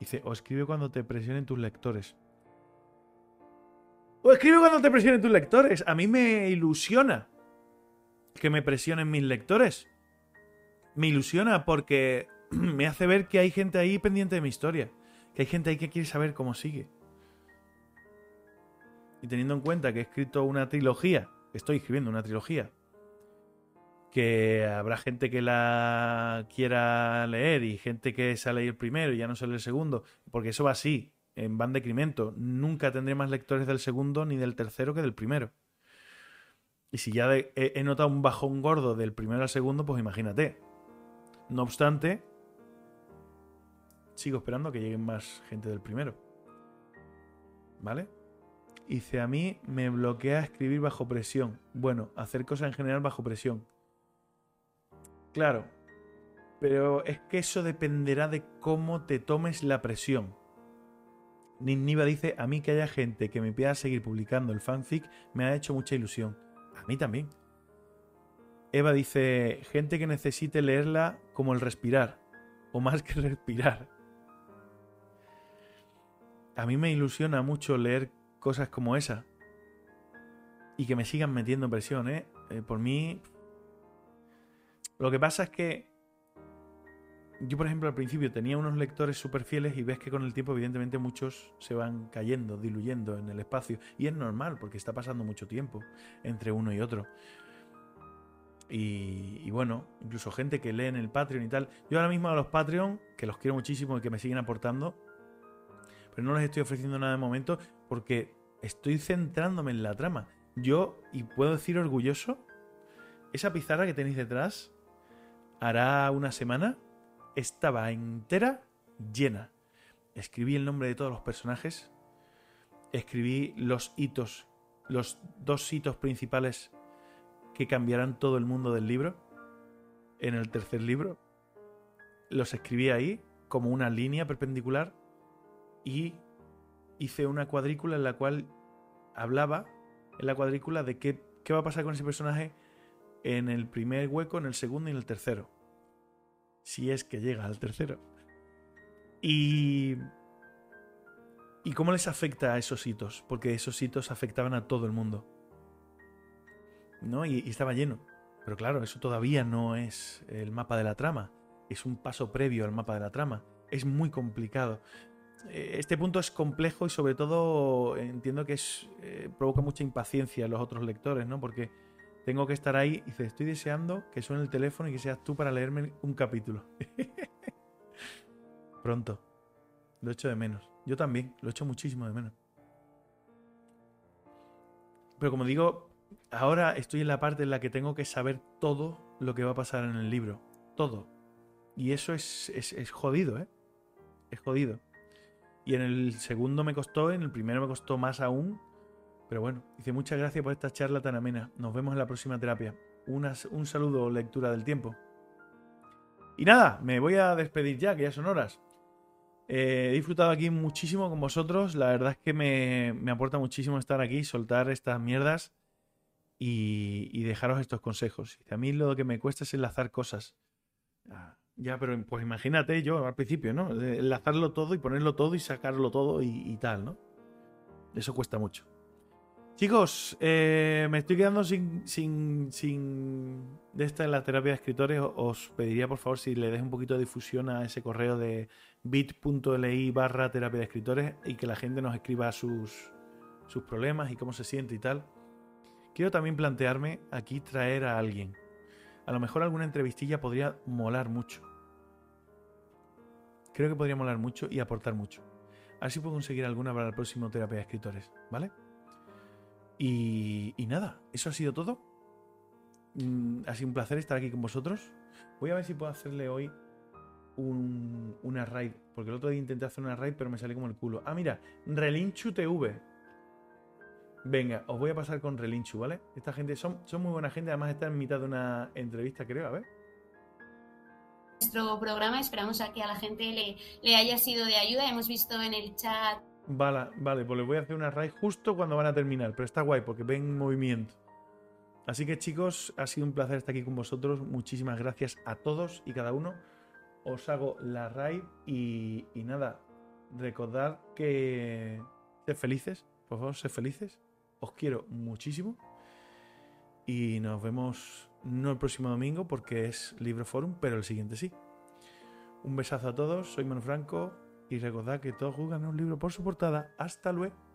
Dice, o escribe cuando te presionen tus lectores. O escribe cuando te presionen tus lectores. A mí me ilusiona que me presionen mis lectores. Me ilusiona porque me hace ver que hay gente ahí pendiente de mi historia que hay gente ahí que quiere saber cómo sigue. Y teniendo en cuenta que he escrito una trilogía, estoy escribiendo una trilogía, que habrá gente que la quiera leer y gente que se ha el primero y ya no sale el segundo, porque eso va así, en van decremento. Nunca tendré más lectores del segundo ni del tercero que del primero. Y si ya he notado un bajón gordo del primero al segundo, pues imagínate. No obstante, sigo esperando que lleguen más gente del primero. ¿Vale? Dice, a mí me bloquea escribir bajo presión. Bueno, hacer cosas en general bajo presión. Claro, pero es que eso dependerá de cómo te tomes la presión. Niva dice, a mí que haya gente que me pida seguir publicando el fanfic me ha hecho mucha ilusión. A mí también. Eva dice, gente que necesite leerla como el respirar, o más que respirar a mí me ilusiona mucho leer cosas como esa. Y que me sigan metiendo presión, ¿eh? ¿eh? por mí... Lo que pasa es que yo, por ejemplo, al principio tenía unos lectores súper fieles y ves que con el tiempo, evidentemente, muchos se van cayendo, diluyendo en el espacio. Y es normal, porque está pasando mucho tiempo entre uno y otro. Y, bueno, incluso gente que lee en el Patreon y tal. Yo ahora mismo a los Patreon, que los quiero muchísimo y que me siguen aportando, pero no les estoy ofreciendo nada de momento porque estoy centrándome en la trama. Yo, y puedo decir orgulloso, esa pizarra que tenéis detrás, hará una semana, estaba entera llena. Escribí el nombre de todos los personajes, escribí los hitos, los dos hitos principales que cambiarán todo el mundo del libro, en el tercer libro. Los escribí ahí como una línea perpendicular y hice una cuadrícula en la cual hablaba en la cuadrícula de qué, qué va a pasar con ese personaje en el primer hueco, en el segundo y en el tercero. Si es que llega al tercero. Y. ¿Y cómo les afecta a esos hitos? Porque esos hitos afectaban a todo el mundo. ¿No? Y, estaba lleno. Pero claro, eso todavía no es el mapa de la trama. Es un paso previo al mapa de la trama. Es muy complicado. Eh, este punto es complejo y sobre todo entiendo que es, eh, provoca mucha impaciencia en los otros lectores, ¿no? Porque tengo que estar ahí y dice, estoy deseando que suene el teléfono y que seas tú para leerme un capítulo. Pronto. Lo echo de menos. Yo también, lo echo muchísimo de menos. Pero como digo, ahora estoy en la parte en la que tengo que saber todo lo que va a pasar en el libro. Todo. Y eso es, es, es jodido, ¿eh? Es jodido. Y en el segundo me costó, en el primero me costó más aún. Pero bueno, dice muchas gracias por esta charla tan amena. Nos vemos en la próxima terapia. un saludo, lectura del tiempo. Y nada, me voy a despedir ya, que ya son horas. Eh, he disfrutado aquí muchísimo con vosotros. La verdad es que me, me aporta muchísimo estar aquí, soltar estas mierdas y, y dejaros estos consejos. A mí lo que me cuesta es enlazar cosas. Ah, ya, pero pues imagínate yo al principio, ¿no? Enlazarlo todo y ponerlo todo y sacarlo todo y, tal, ¿no? Eso cuesta mucho. Chicos, eh, me estoy quedando sin, sin, sin de esta en la terapia de escritores. Os pediría por favor si le deis un poquito de difusión a ese correo de bit.li barra terapia de escritores y que la gente nos escriba sus, sus problemas y cómo se siente y tal. Quiero también plantearme aquí traer a alguien. A lo mejor alguna entrevistilla podría molar mucho. Creo que podría molar mucho y aportar mucho. A ver si puedo conseguir alguna para el próximo terapia de escritores, ¿vale? Y, nada, eso ha sido todo. Mm, ha sido un placer estar aquí con vosotros. Voy a ver si puedo hacerle hoy un, una raid. Porque el otro día intenté hacer una raid, pero me salió como el culo. Ah, mira, Relinchu TV. Venga, os voy a pasar con Relinchu, ¿vale? Esta gente son, muy buena gente. Además, está en mitad de una entrevista, creo. A ver nuestro programa. Esperamos a que a la gente le haya sido de ayuda. Hemos visto en el chat. Vale, vale, pues les voy a hacer una raid justo cuando van a terminar, pero está guay porque ven movimiento. Así que chicos, ha sido un placer estar aquí con vosotros. Muchísimas gracias a todos y cada uno. Os hago la raid y, nada, recordad que sed felices, por favor, sed felices. Os quiero muchísimo. Y nos vemos no el próximo domingo porque es Libre Forum, pero el siguiente sí. Un besazo a todos, soy Manu Franco y recordad que todos juzgan un libro por su portada. Hasta luego.